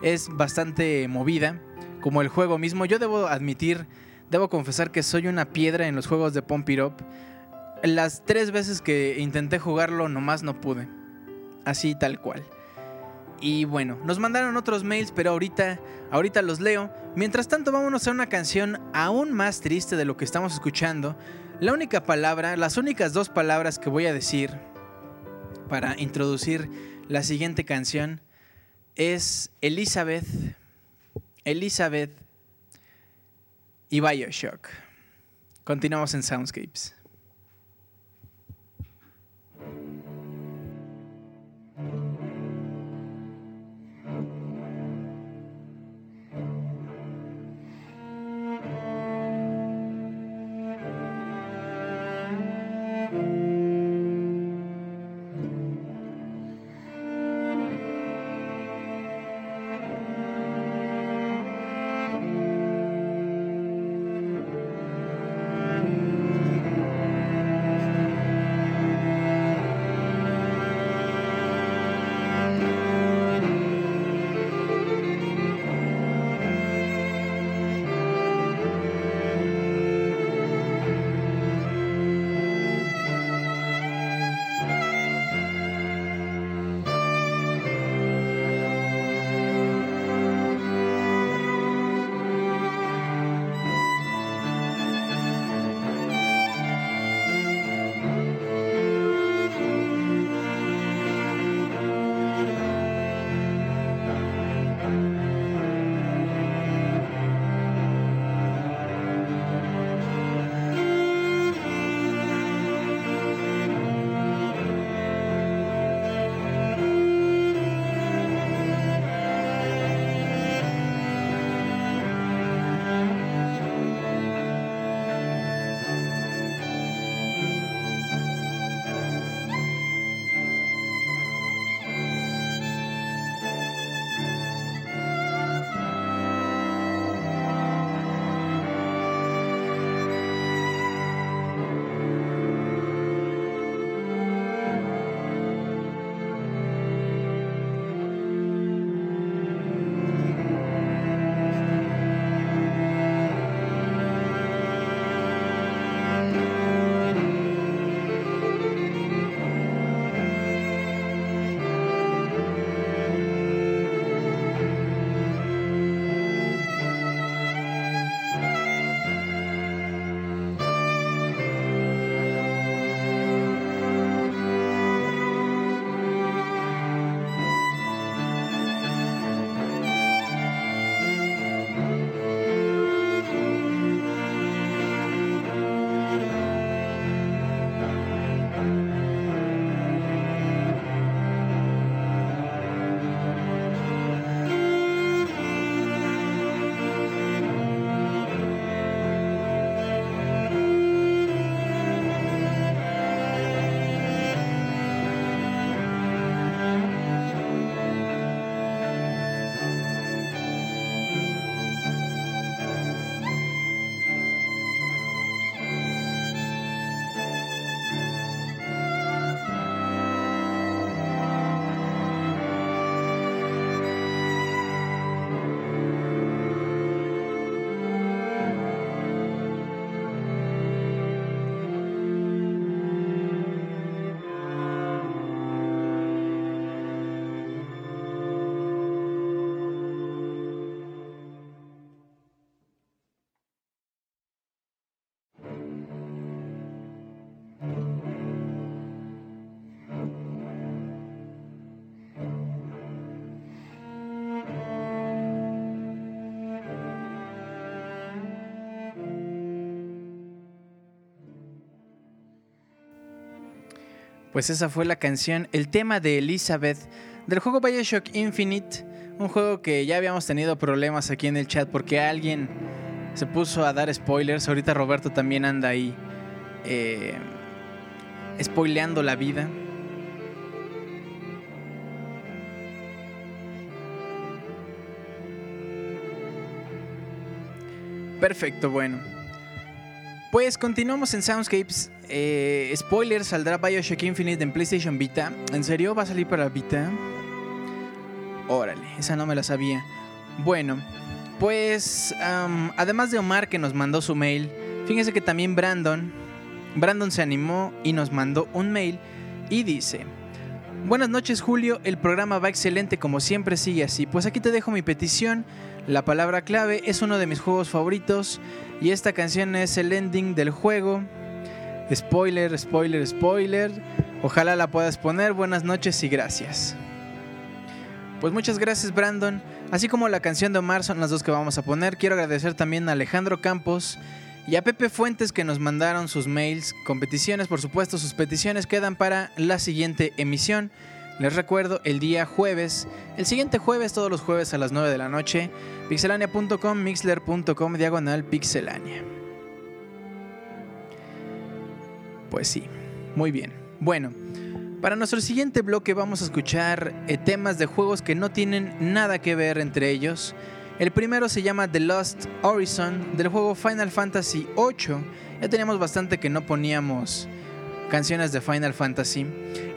Es bastante movida, como el juego mismo. Yo debo admitir, debo confesar que soy una piedra en los juegos de Pump It Up. Las tres veces que intenté jugarlo, nomás no pude. Así tal cual. Y bueno, nos mandaron otros mails, pero ahorita, ahorita los leo. Mientras tanto, vámonos a una canción aún más triste de lo que estamos escuchando. La única palabra, las únicas dos palabras que voy a decir para introducir la siguiente canción es Elizabeth, Elizabeth y Bioshock. Continuamos en Soundscapes. Pues esa fue la canción, el tema de Elizabeth del juego Bioshock Infinite, un juego que ya habíamos tenido problemas aquí en el chat porque alguien se puso a dar spoilers. Ahorita Roberto también anda ahí eh, spoileando la vida. Perfecto, bueno. Pues continuamos en Soundscapes. Eh, spoiler, saldrá Bioshock Infinite en PlayStation Vita. ¿En serio va a salir para Vita? Órale, esa no me la sabía. Bueno, pues además de Omar que nos mandó su mail, fíjense que también Brandon, Brandon se animó y nos mandó un mail y dice, buenas noches Julio, el programa va excelente como siempre sigue así, pues aquí te dejo mi petición, la palabra clave es uno de mis juegos favoritos y esta canción es el ending del juego. Spoiler, spoiler, spoiler. Ojalá la puedas poner. Buenas noches y gracias. Pues muchas gracias Brandon. Así como la canción de Omar son las dos que vamos a poner. Quiero agradecer también a Alejandro Campos y a Pepe Fuentes que nos mandaron sus mails con peticiones. Por supuesto, sus peticiones quedan para la siguiente emisión. Les recuerdo, el día jueves, el siguiente jueves, todos los jueves a las 9 de la noche, pixelania.com, mixler.com, diagonal pixelania. Pues sí, muy bien. Bueno, para nuestro siguiente bloque vamos a escuchar eh, temas de juegos que no tienen nada que ver entre ellos. El primero se llama The Lost Horizon del juego Final Fantasy VIII. Ya teníamos bastante que no poníamos canciones de Final Fantasy.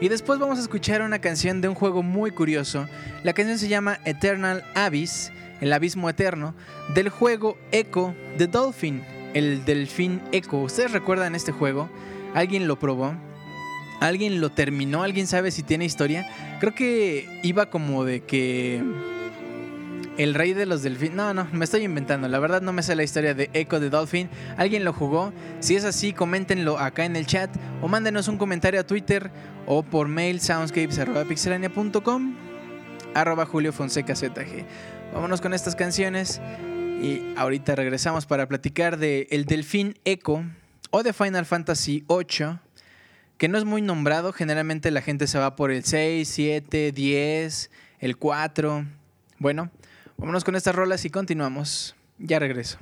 Y después vamos a escuchar una canción de un juego muy curioso. La canción se llama Eternal Abyss, el abismo eterno, del juego Echo the Dolphin, el delfín Echo. ¿Ustedes recuerdan este juego? ¿Alguien lo probó? ¿Alguien lo terminó? ¿Alguien sabe si tiene historia? Creo que iba como de que el rey de los delfines. No, no, me estoy inventando. La verdad no me sé la historia de Echo the Dolphin. ¿Alguien lo jugó? Si es así, coméntenlo acá en el chat o mándenos un comentario a Twitter o por mail soundscapes.pixelania.com arroba Julio Fonseca ZG. Vámonos con estas canciones y ahorita regresamos para platicar de El Delfín Echo o de Final Fantasy 8 que no es muy nombrado. Generalmente la gente se va por el 6, 7, 10, el 4. Bueno, Vámonos con estas rolas y continuamos. Ya regreso.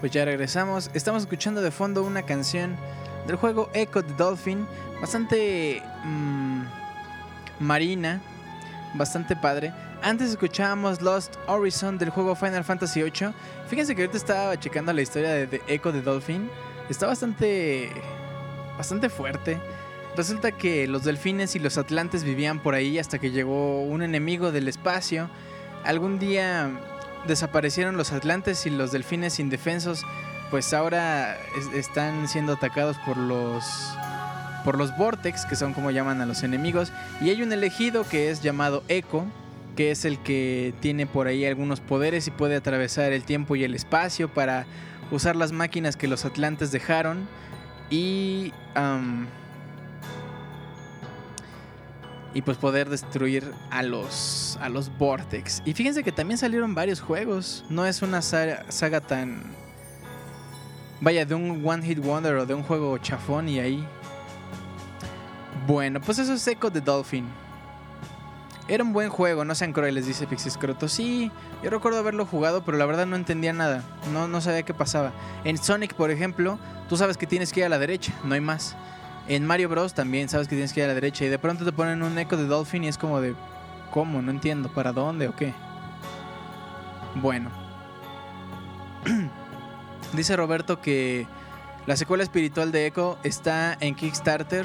Pues ya regresamos. Estamos escuchando de fondo una canción del juego Echo the Dolphin. Bastante mm, marina. Bastante padre. Antes escuchábamos Lost Horizon del juego Final Fantasy VIII. Fíjense que ahorita estaba checando la historia de, de Echo the Dolphin. Está bastante. bastante fuerte. Resulta que los delfines y los atlantes vivían por ahí hasta que llegó un enemigo del espacio. Algún día desaparecieron los atlantes y los delfines indefensos, pues ahora es- están siendo atacados por los por los vortex, que son como llaman a los enemigos, y hay un elegido que es llamado Echo, que es el que tiene por ahí algunos poderes y puede atravesar el tiempo y el espacio para usar las máquinas que los atlantes dejaron. Y y pues poder destruir a los a los Vortex. Y fíjense que también salieron varios juegos. No es una sa- saga tan vaya de un one hit wonder o de un juego chafón y ahí. Bueno, pues eso es Echo the Dolphin. Era un buen juego, no sean crueles, dice Pixiscroto. Sí, yo recuerdo haberlo jugado, pero la verdad no entendía nada. No, no sabía qué pasaba. En Sonic, por ejemplo, tú sabes que tienes que ir a la derecha, no hay más. En Mario Bros. también sabes que tienes que ir a la derecha y de pronto te ponen un eco de Dolphin y es como de... ¿Cómo? No entiendo. ¿Para dónde o qué? Bueno. Dice Roberto que la secuela espiritual de Echo está en Kickstarter.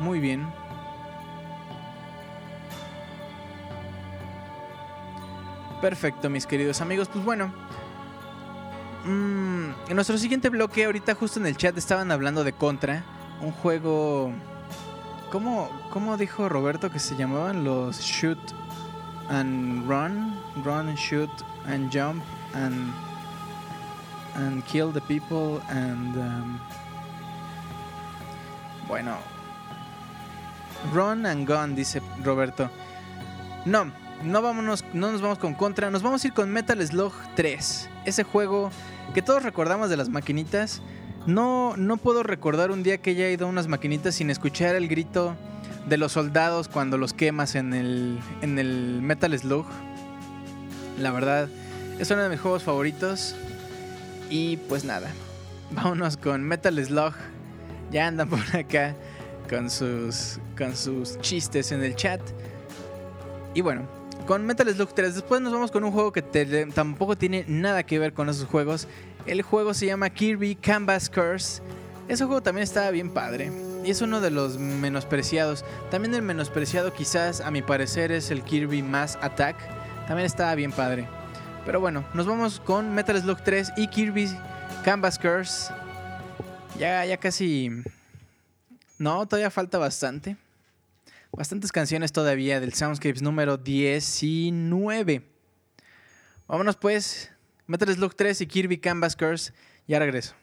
Muy bien. Perfecto, mis queridos amigos. Pues bueno. Mm, en nuestro siguiente bloque, ahorita justo en el chat estaban hablando de Contra. Un juego... ¿Cómo, cómo dijo Roberto que se llamaban los Shoot and Run? Run Shoot and Jump and... And Kill the People and... um, bueno. Run and Gun, dice Roberto. No, no, vámonos, no nos vamos con Contra, nos vamos a ir con Metal Slug 3. Ese juego que todos recordamos de las maquinitas. No, no puedo recordar un día que haya ido a unas maquinitas sin escuchar el grito de los soldados cuando los quemas en el, en el Metal Slug. La verdad, es uno de mis juegos favoritos. Y pues nada, vámonos con Metal Slug. Ya andan por acá con sus, con sus chistes en el chat. Y bueno, con Metal Slug 3. Después nos vamos con un juego que tampoco tiene nada que ver con esos juegos. El juego se llama Kirby Canvas Curse. Ese juego también estaba bien padre. Y es uno de los menospreciados. También el menospreciado quizás a mi parecer es el Kirby Mass Attack. También estaba bien padre. Pero bueno, nos vamos con Metal Slug 3 y Kirby Canvas Curse. Ya, ya casi... No, todavía falta bastante. Bastantes canciones todavía del Soundscapes número 19. Vámonos pues. Metal Slug 3 y Kirby Canvas Curse. Ya regreso.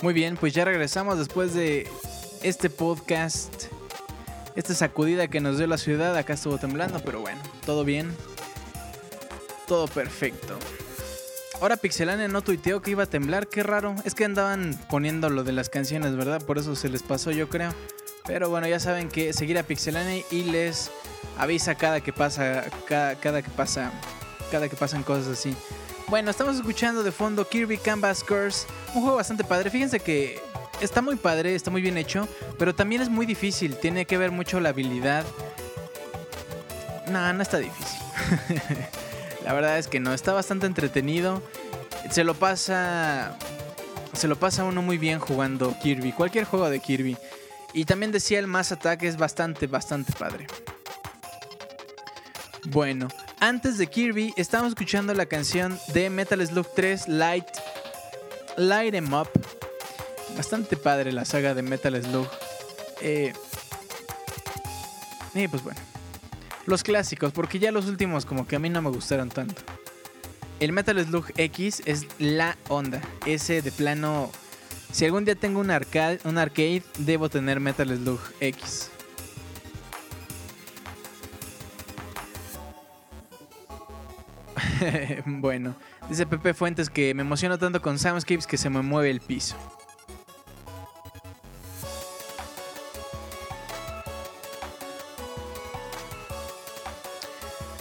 Muy bien, pues ya regresamos después de este podcast. Esta sacudida que nos dio la ciudad. Acá estuvo temblando, pero bueno, todo bien. Todo perfecto. Ahora Pixelania no tuiteó que iba a temblar, qué raro. Es que andaban poniendo lo de las canciones, ¿verdad? Por eso se les pasó, yo creo. Pero bueno, ya saben que seguir a Pixelania y les avisa cada que pasa, cada, cada que pasa, cada que pasan cosas así. Bueno, estamos escuchando de fondo Kirby Canvas Curse, un juego bastante padre. Fíjense que está muy padre, está muy bien hecho, pero también es muy difícil. Tiene que ver mucho la habilidad. No, no está difícil. la verdad es que no, está bastante entretenido. Se lo pasa. Se lo pasa uno muy bien jugando Kirby, cualquier juego de Kirby. Y también decía el Mass Attack es bastante, bastante padre. Bueno, antes de Kirby, estamos escuchando la canción de Metal Slug 3 Light, Light Em Up. Bastante padre la saga de Metal Slug. Eh, y pues bueno, los clásicos, porque ya los últimos como que a mí no me gustaron tanto. El Metal Slug X es la onda. Ese de plano. Si algún día tengo un arcade, un arcade debo tener Metal Slug X. bueno, dice Pepe Fuentes que me emociono tanto con Soundscapes que se me mueve el piso.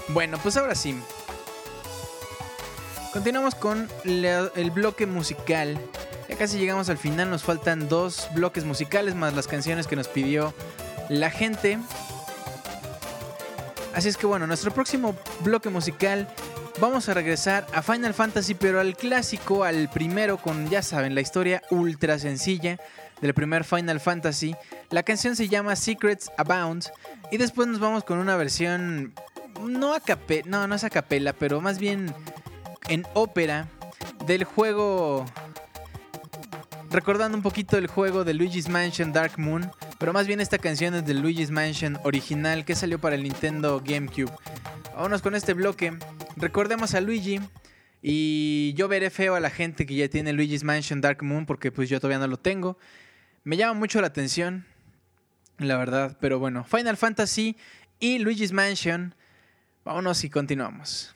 Bueno, pues ahora sí. Continuamos con el bloque musical. Ya casi llegamos al final, nos faltan dos bloques musicales más las canciones que nos pidió la gente. Así es que bueno, nuestro próximo bloque musical vamos a regresar a Final Fantasy, pero al clásico, al primero, con ya saben, la historia ultra sencilla del primer Final Fantasy. La canción se llama Secrets Abound. Y después nos vamos con una versión. No a capela, no, no es a capela, pero más bien en ópera del juego. Recordando un poquito el juego de Luigi's Mansion Dark Moon. Pero más bien esta canción es de Luigi's Mansion original que salió para el Nintendo GameCube. Vámonos con este bloque. Recordemos a Luigi. Y yo veré feo a la gente que ya tiene Luigi's Mansion Dark Moon porque pues yo todavía no lo tengo. Me llama mucho la atención, la verdad. Pero bueno, Final Fantasy y Luigi's Mansion. Vámonos y continuamos.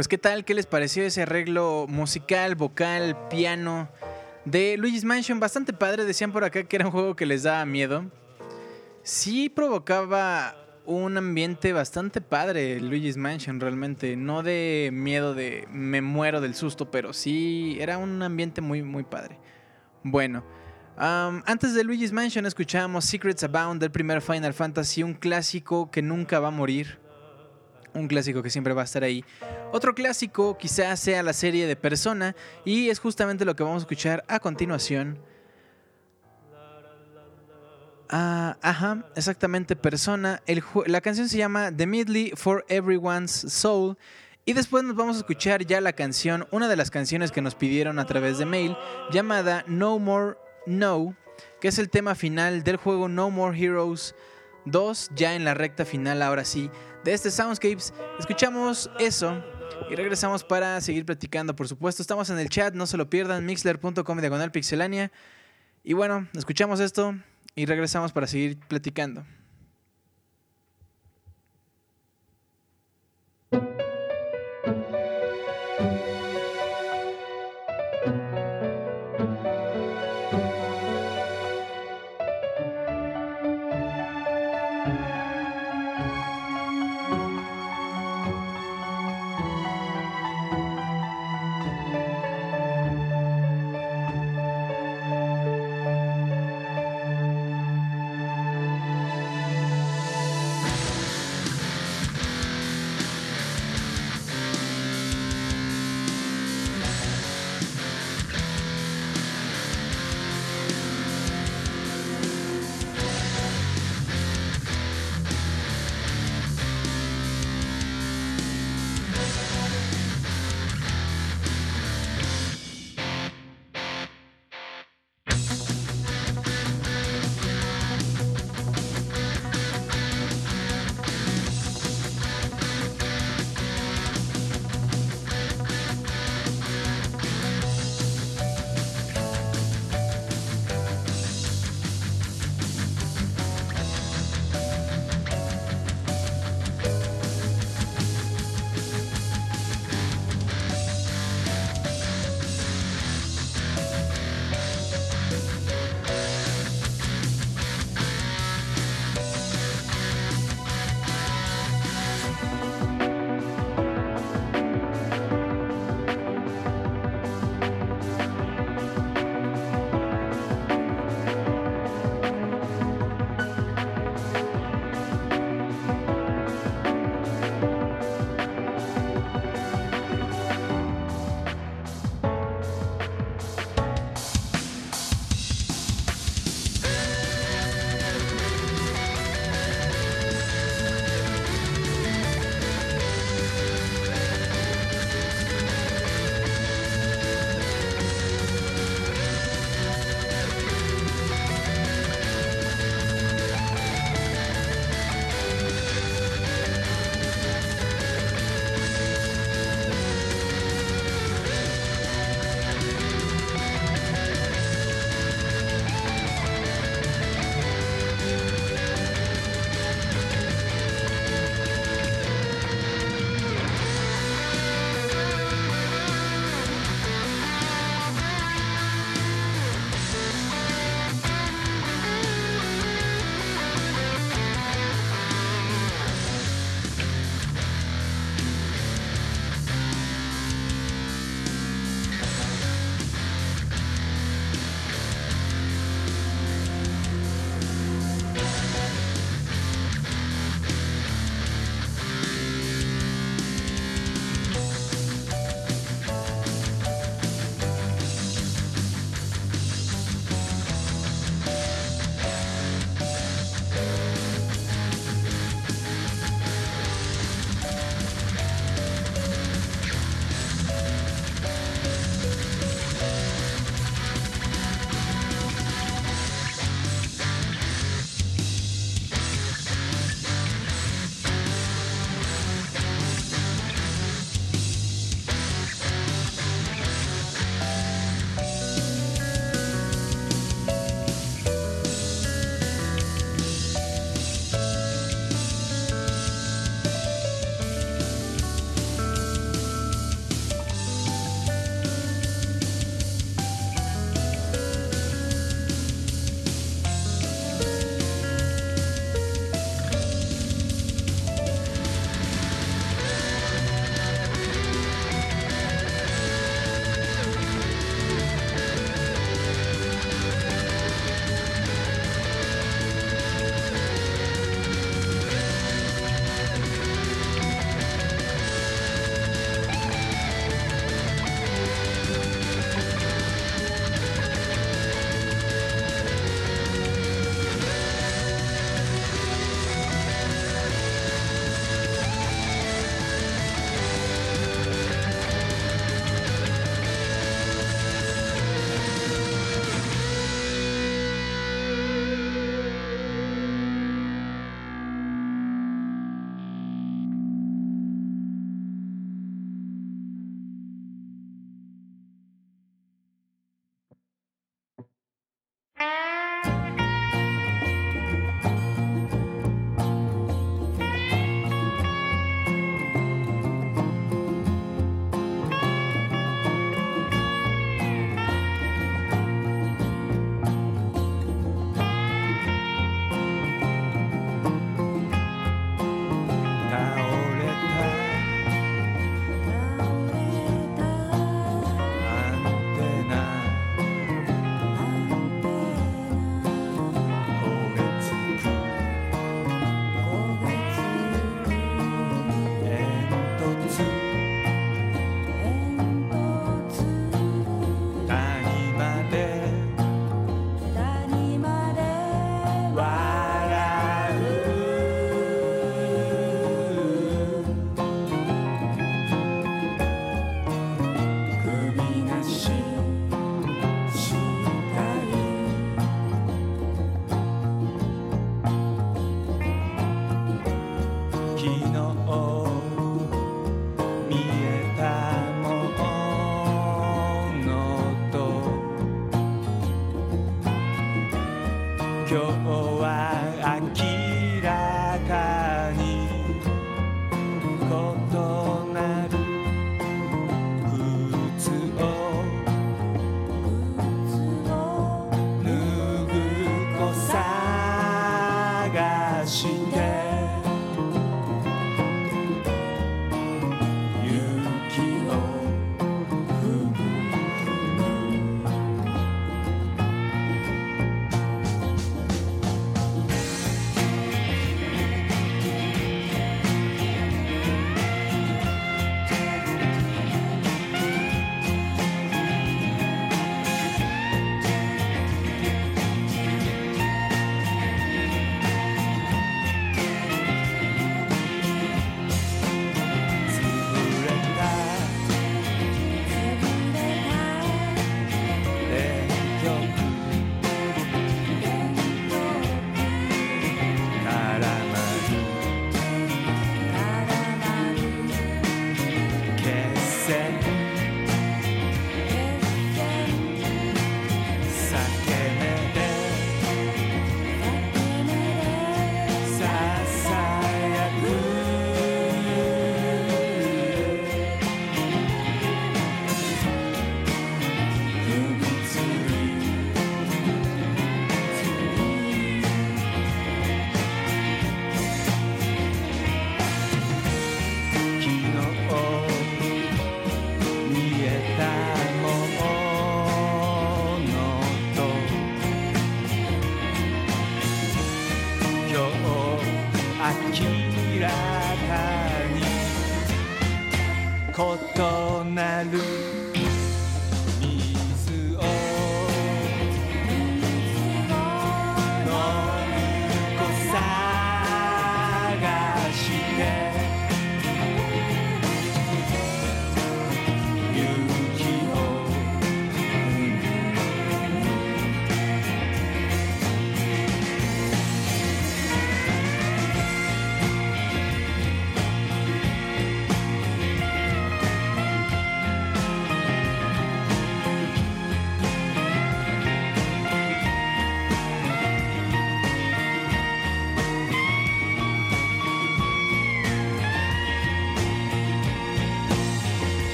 Pues qué tal, qué les pareció ese arreglo musical, vocal, piano de Luigi's Mansion, bastante padre, decían por acá que era un juego que les daba miedo. Sí provocaba un ambiente bastante padre Luigi's Mansion realmente, no de miedo de me muero del susto, pero sí era un ambiente muy muy padre. Bueno, antes de Luigi's Mansion escuchábamos Secrets Abound del primer Final Fantasy, un clásico que nunca va a morir un clásico que siempre va a estar ahí. Otro clásico quizás sea la serie de Persona y es justamente lo que vamos a escuchar a continuación. Ah, ajá, exactamente Persona. la canción se llama The Midley for Everyone's Soul. Y después nos vamos a escuchar ya la canción, una de las canciones que nos pidieron a través de mail, llamada No More No, que es el tema final del juego No More Heroes 2, ya en la recta final ahora sí de este Soundscapes. Escuchamos eso y regresamos para seguir platicando. Por supuesto, estamos en el chat, no se lo pierdan, mixler.com diagonal pixelania. Y bueno, escuchamos esto y regresamos para seguir platicando.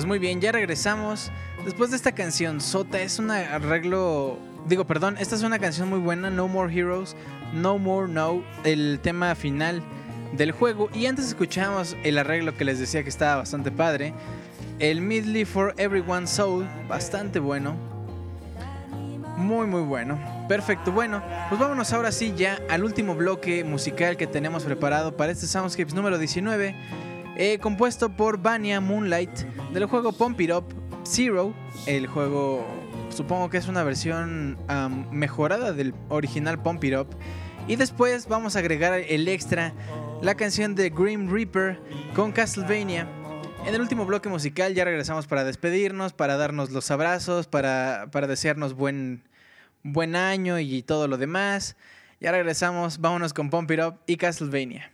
Pues muy bien, ya regresamos. Después de esta canción, Sota es un arreglo. Digo, perdón, esta es una canción muy buena, No More Heroes, No More No, el tema final del juego. Y antes escuchamos el arreglo que les decía que estaba bastante padre. el Midley for Everyone's Soul, bastante bueno. Muy, muy bueno. Perfecto. Bueno, pues vámonos ahora sí ya al último bloque musical que tenemos preparado para este Soundscapes número 19, eh, compuesto por Vania Moonlight del juego Pump It Up Zero. El juego, supongo que es una versión mejorada del original Pump It Up. Y después vamos a agregar el extra, la canción de Grim Reaper con Castlevania. En el último bloque musical ya regresamos para despedirnos, para darnos los abrazos, para, para desearnos buen, buen año y todo lo demás. Ya regresamos, vámonos con Pump It Up y Castlevania.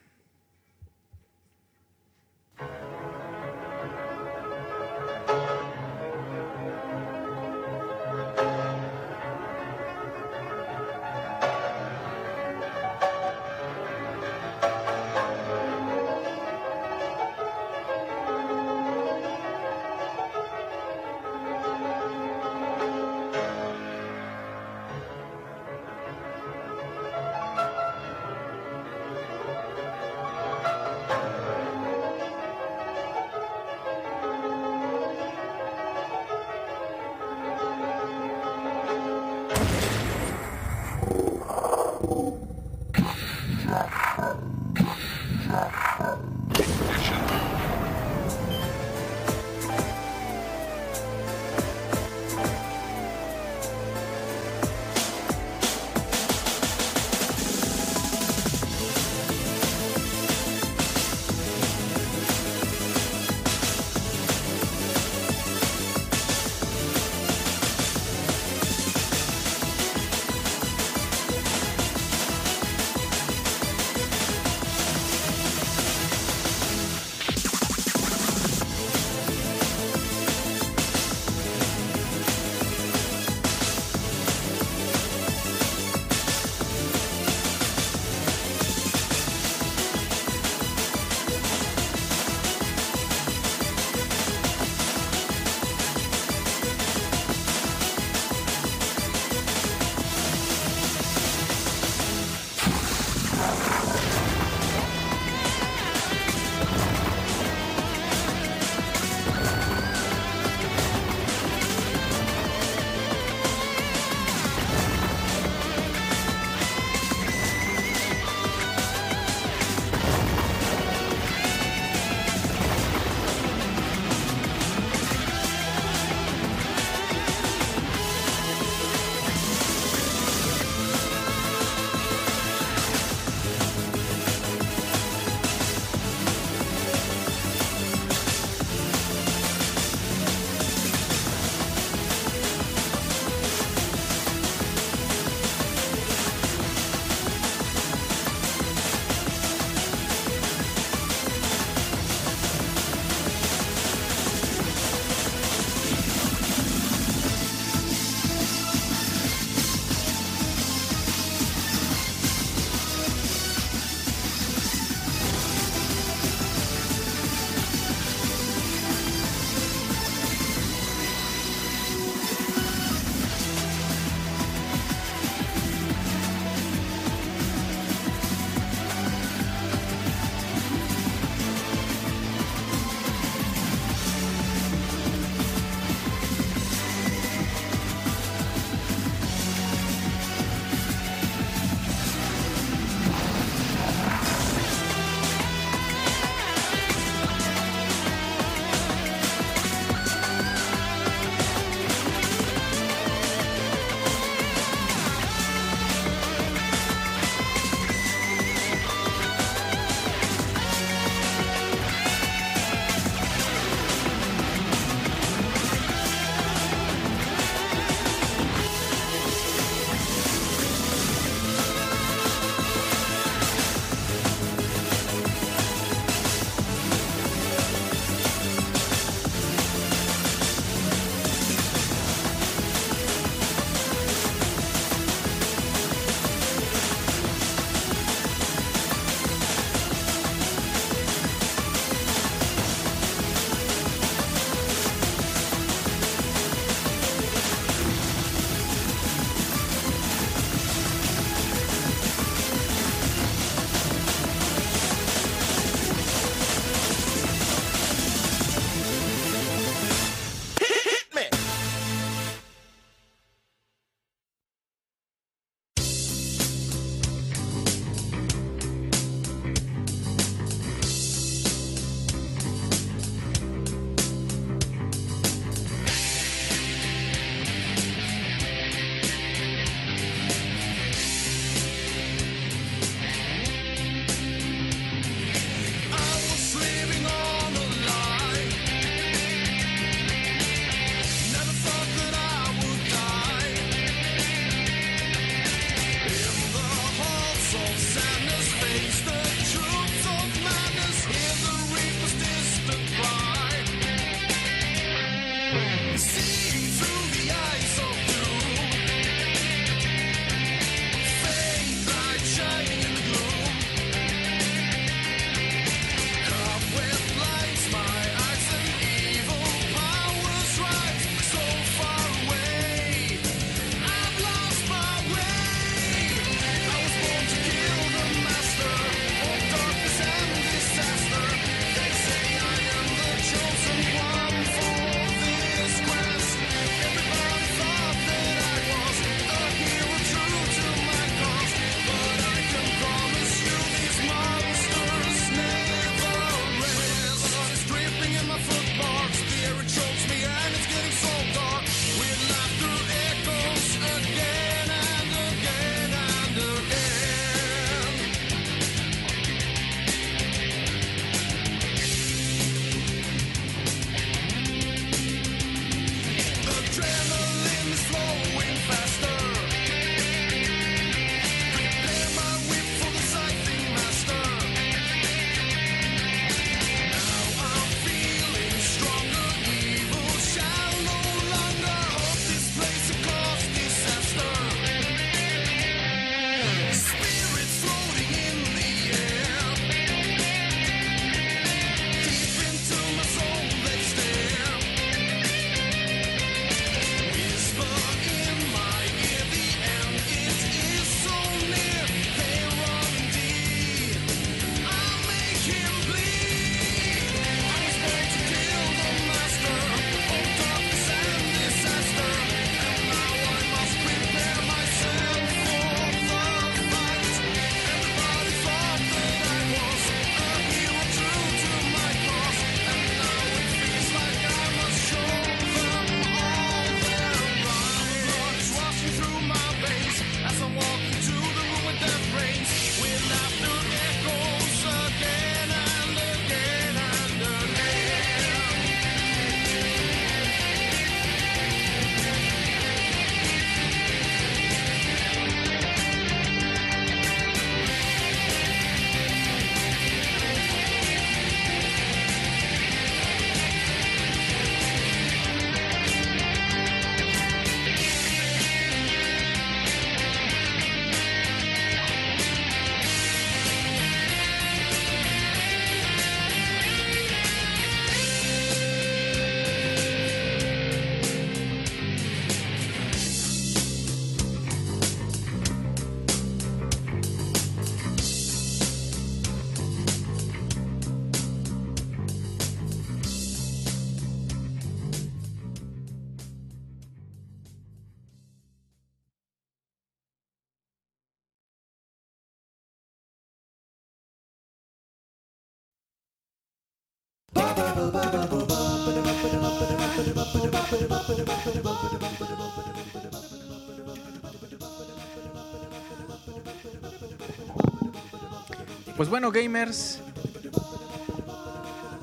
Pues bueno, gamers.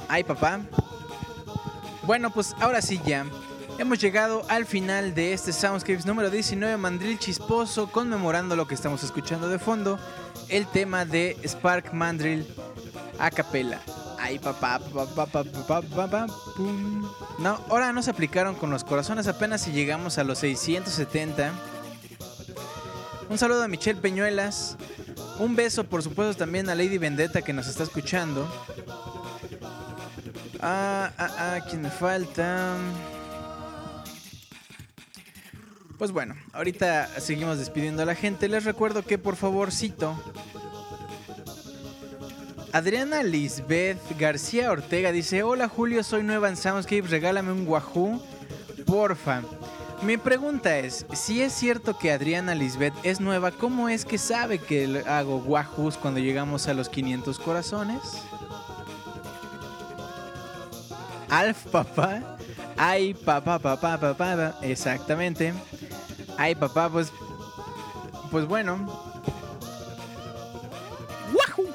Ay, papá. Bueno, pues ahora sí ya. Hemos llegado al final de este Soundscapes número 19, Mandril Chisposo, conmemorando lo que estamos escuchando de fondo, el tema de Spark Mandrill a capela. Ay, papá, papá, papá, papá, pum. No, ahora no se aplicaron con los corazones apenas si llegamos a los 670. Un saludo a Michelle Peñuelas. Un beso, por supuesto, también a Lady Vendetta que nos está escuchando. Ah, ah, ah, ¿quién me falta? Pues bueno, ahorita seguimos despidiendo a la gente. Les recuerdo que por favorcito. Adriana Lisbeth García Ortega dice: Hola Julio, soy nueva en Soundscape, regálame un Wahoo, porfa. Mi pregunta es, si es cierto que Adriana Lisbeth es nueva, ¿cómo es que sabe que hago Wahoos cuando llegamos a los 500 corazones? Alf papá. Ay, papá, papá, papá, papá. Exactamente. Ay, papá, pues. Pues bueno. ¡Wahoo!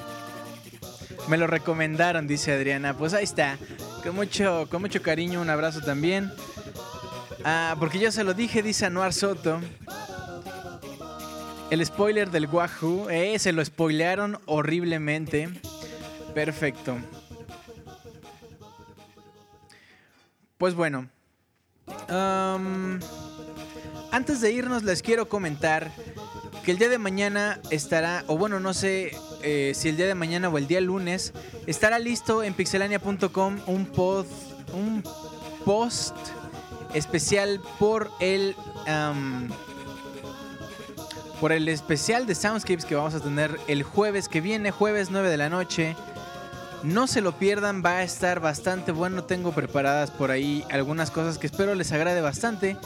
Me lo recomendaron, dice Adriana. Pues ahí está. Con mucho, con mucho cariño, un abrazo también. Ah, porque yo se lo dije, dice Anuar Soto. El spoiler del Wahoo. Eh, se lo spoilearon horriblemente. Perfecto. Pues bueno. Antes de irnos les quiero comentar que el día de mañana estará, o bueno, no sé eh, si el día de mañana o el día lunes, estará listo en pixelania.com un, pod, un post especial por el... por el especial de Soundscapes que vamos a tener el jueves que viene, jueves 9 de la noche. No se lo pierdan, va a estar bastante bueno. Tengo preparadas por ahí algunas cosas que espero les agrade bastante.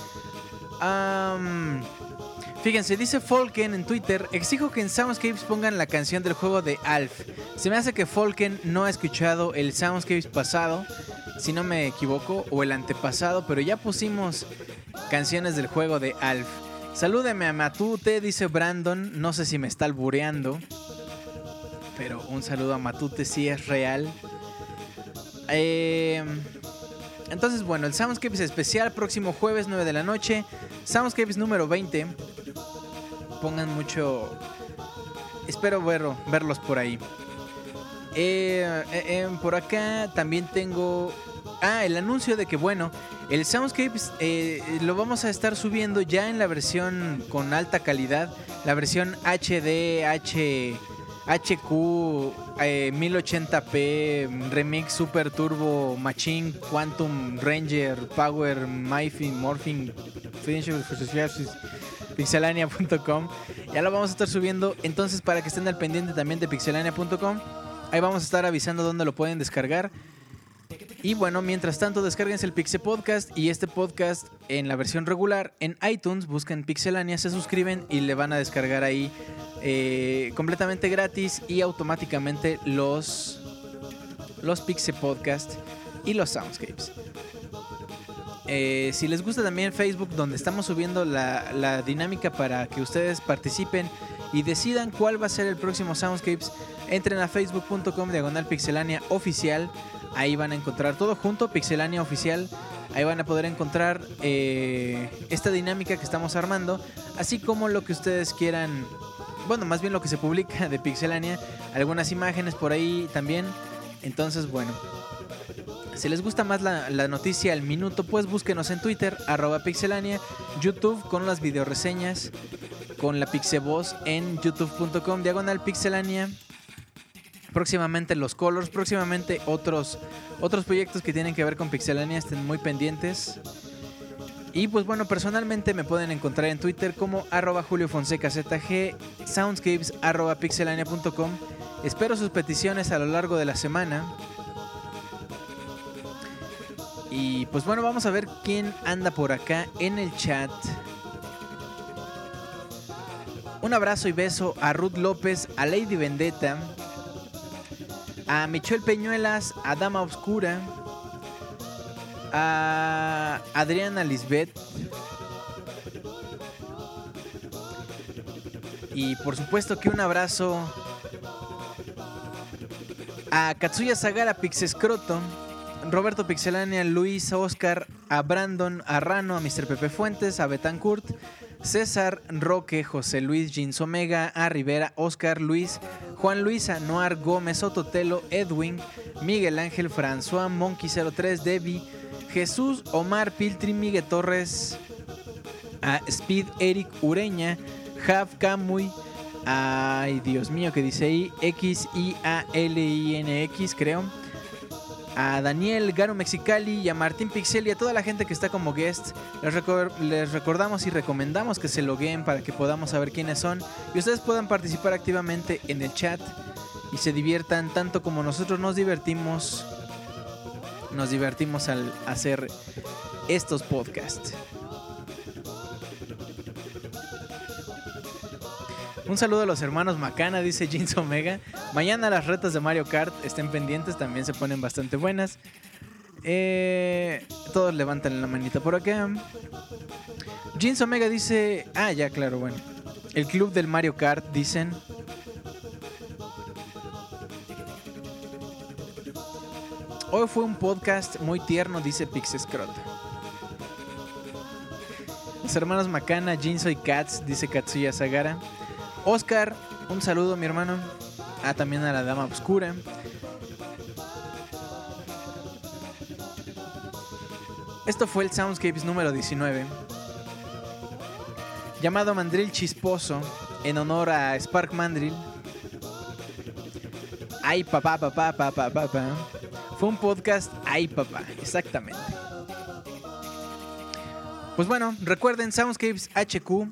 Fíjense, dice Folken en Twitter: Exijo que en Soundscapes pongan la canción del juego de Alf. Se me hace que Folken no ha escuchado el Soundscapes pasado, si no me equivoco, o el antepasado, pero ya pusimos canciones del juego de Alf. Salúdeme a Matute, dice Brandon. No sé si me está albureando. Pero un saludo a Matute si es real. Eh, entonces, bueno, el Soundscapes especial próximo jueves 9 de la noche. Soundscapes número 20. Pongan mucho... Espero verlo- verlos por ahí. Eh, eh, eh, por acá también tengo... Ah, el anuncio de que, bueno, el Soundscapes lo vamos a estar subiendo ya en la versión con alta calidad. La versión HD, H... HQ eh, 1080p Remix Super Turbo Machine Quantum Ranger Power Myfin Morphing Finisher- Pixelania.com Ya lo vamos a estar subiendo entonces para que estén al pendiente también de pixelania.com Ahí vamos a estar avisando dónde lo pueden descargar y bueno, mientras tanto, descárguense el Pixel Podcast y este podcast en la versión regular en iTunes. Busquen Pixelania, se suscriben y le van a descargar ahí eh, completamente gratis y automáticamente los, los Pixel Podcast y los Soundscapes. Eh, si les gusta también Facebook, donde estamos subiendo la, dinámica para que ustedes participen y decidan cuál va a ser el próximo Soundscapes, entren a facebook.com diagonal pixelania oficial. Ahí van a encontrar todo junto, Pixelania Oficial. Ahí van a poder encontrar eh, esta dinámica que estamos armando, así como lo que ustedes quieran. Bueno, más bien lo que se publica de Pixelania, algunas imágenes por ahí también. Entonces, bueno, si les gusta más la, noticia al minuto, pues búsquenos en Twitter, arroba pixelania, YouTube con las videoreseñas, con la Pixevoz en youtube.com, diagonal pixelania. Próximamente los colors, próximamente otros, otros proyectos que tienen que ver con Pixelania, estén muy pendientes. Y pues bueno, personalmente me pueden encontrar en Twitter como arroba Julio Fonseca ZG, soundscapes arroba pixelania.com. Espero sus peticiones a lo largo de la semana. Y pues bueno, vamos a ver quién anda por acá en el chat. Un abrazo y beso a Ruth López, a Lady Vendetta, a Michelle Peñuelas, a Dama Oscura, a Adriana Lisbeth. Y por supuesto que un abrazo a Katsuya Sagara Pixescroto, Roberto Pixelania, Luis, Oscar, a Brandon, a Rano, a Mr. Pepe Fuentes, a Betancourt, César, Roque, José Luis, Jeans Omega, a Rivera, Oscar, Luis, Juan Luis, Anuar, Gómez, Ototelo, Edwin, Miguel Ángel, François, Monkey 03, Debbie, Jesús, Omar, Piltri, Miguel Torres, a Speed, Eric Ureña, Jav, Camuy, ay Dios mío, que dice ahí, X, I, A, L, I, N, X, creo a Daniel, Garo Mexicali y a Martín Pixel y a toda la gente que está como guest. Les, recor- les recordamos y recomendamos que se logueen para que podamos saber quiénes son y ustedes puedan participar activamente en el chat y se diviertan tanto como nosotros nos divertimos. Nos divertimos al hacer estos podcasts. Un saludo a los hermanos Macana, dice Jeans Omega. Mañana las retas de Mario Kart estén pendientes, también se ponen bastante buenas. Eh, todos levantan la manita por acá. Jeans Omega dice. Ah, ya, claro, bueno. El club del Mario Kart, dicen. Hoy fue un podcast muy tierno, dice Pixescrot. Los hermanos Macana, Jinso y Katz, dice Katsuya Sagara. Oscar, un saludo, mi hermano. Ah, también a la Dama Oscura. Esto fue el Soundscapes número 19, llamado Mandrill Chisposo, en honor a Spark Mandrill. Ay, papá, papá, papá, papá. Fue un podcast Ay, papá, exactamente. Pues bueno, recuerden Soundscapes HQ,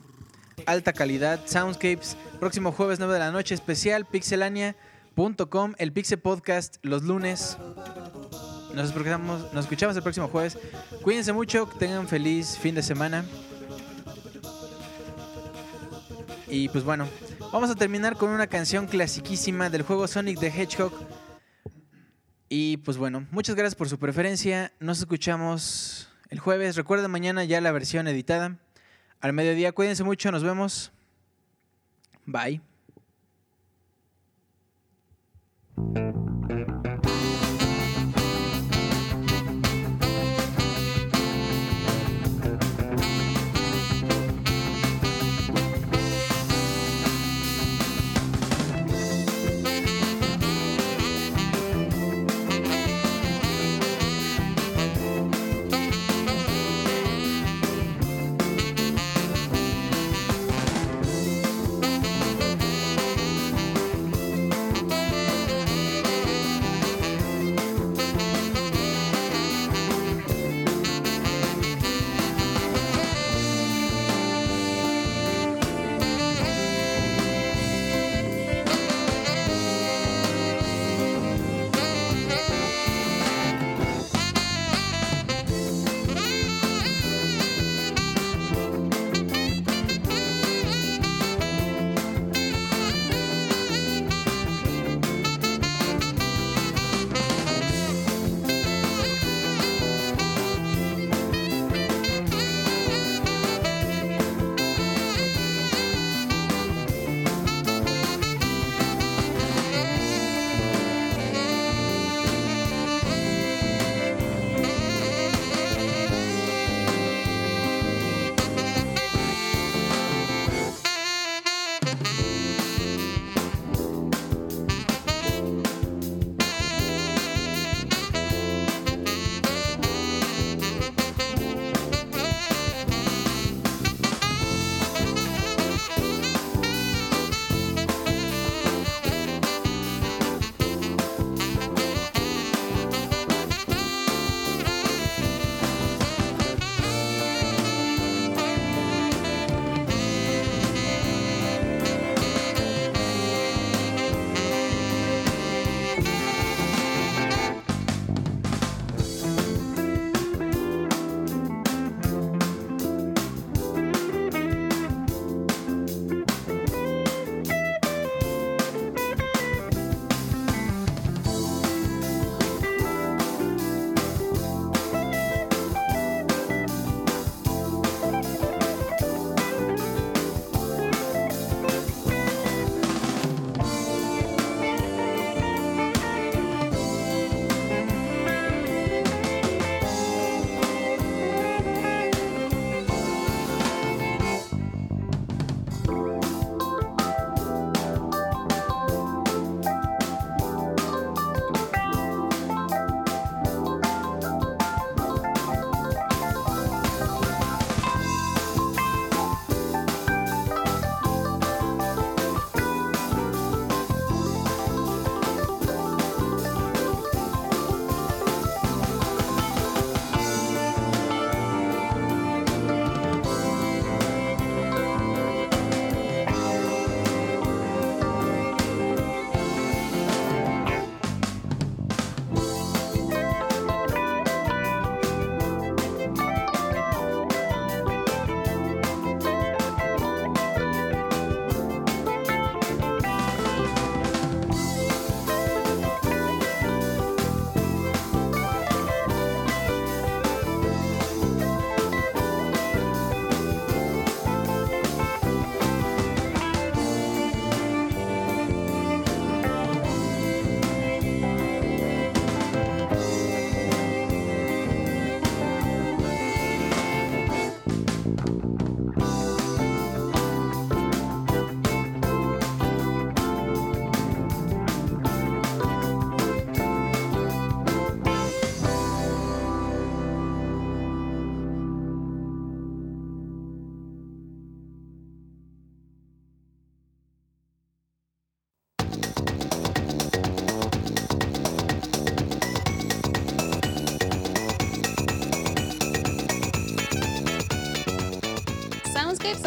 alta calidad, Soundscapes, próximo jueves 9 de la noche, especial pixelania.com, el Pixel Podcast los lunes. Nos nos escuchamos el próximo jueves. Cuídense mucho, que tengan feliz fin de semana. Y pues bueno, vamos a terminar con una canción clasiquísima del juego Sonic the Hedgehog. Y pues bueno, muchas gracias por su preferencia. Nos escuchamos el jueves. Recuerden mañana ya la versión editada. Al mediodía, cuídense mucho, nos vemos. Bye.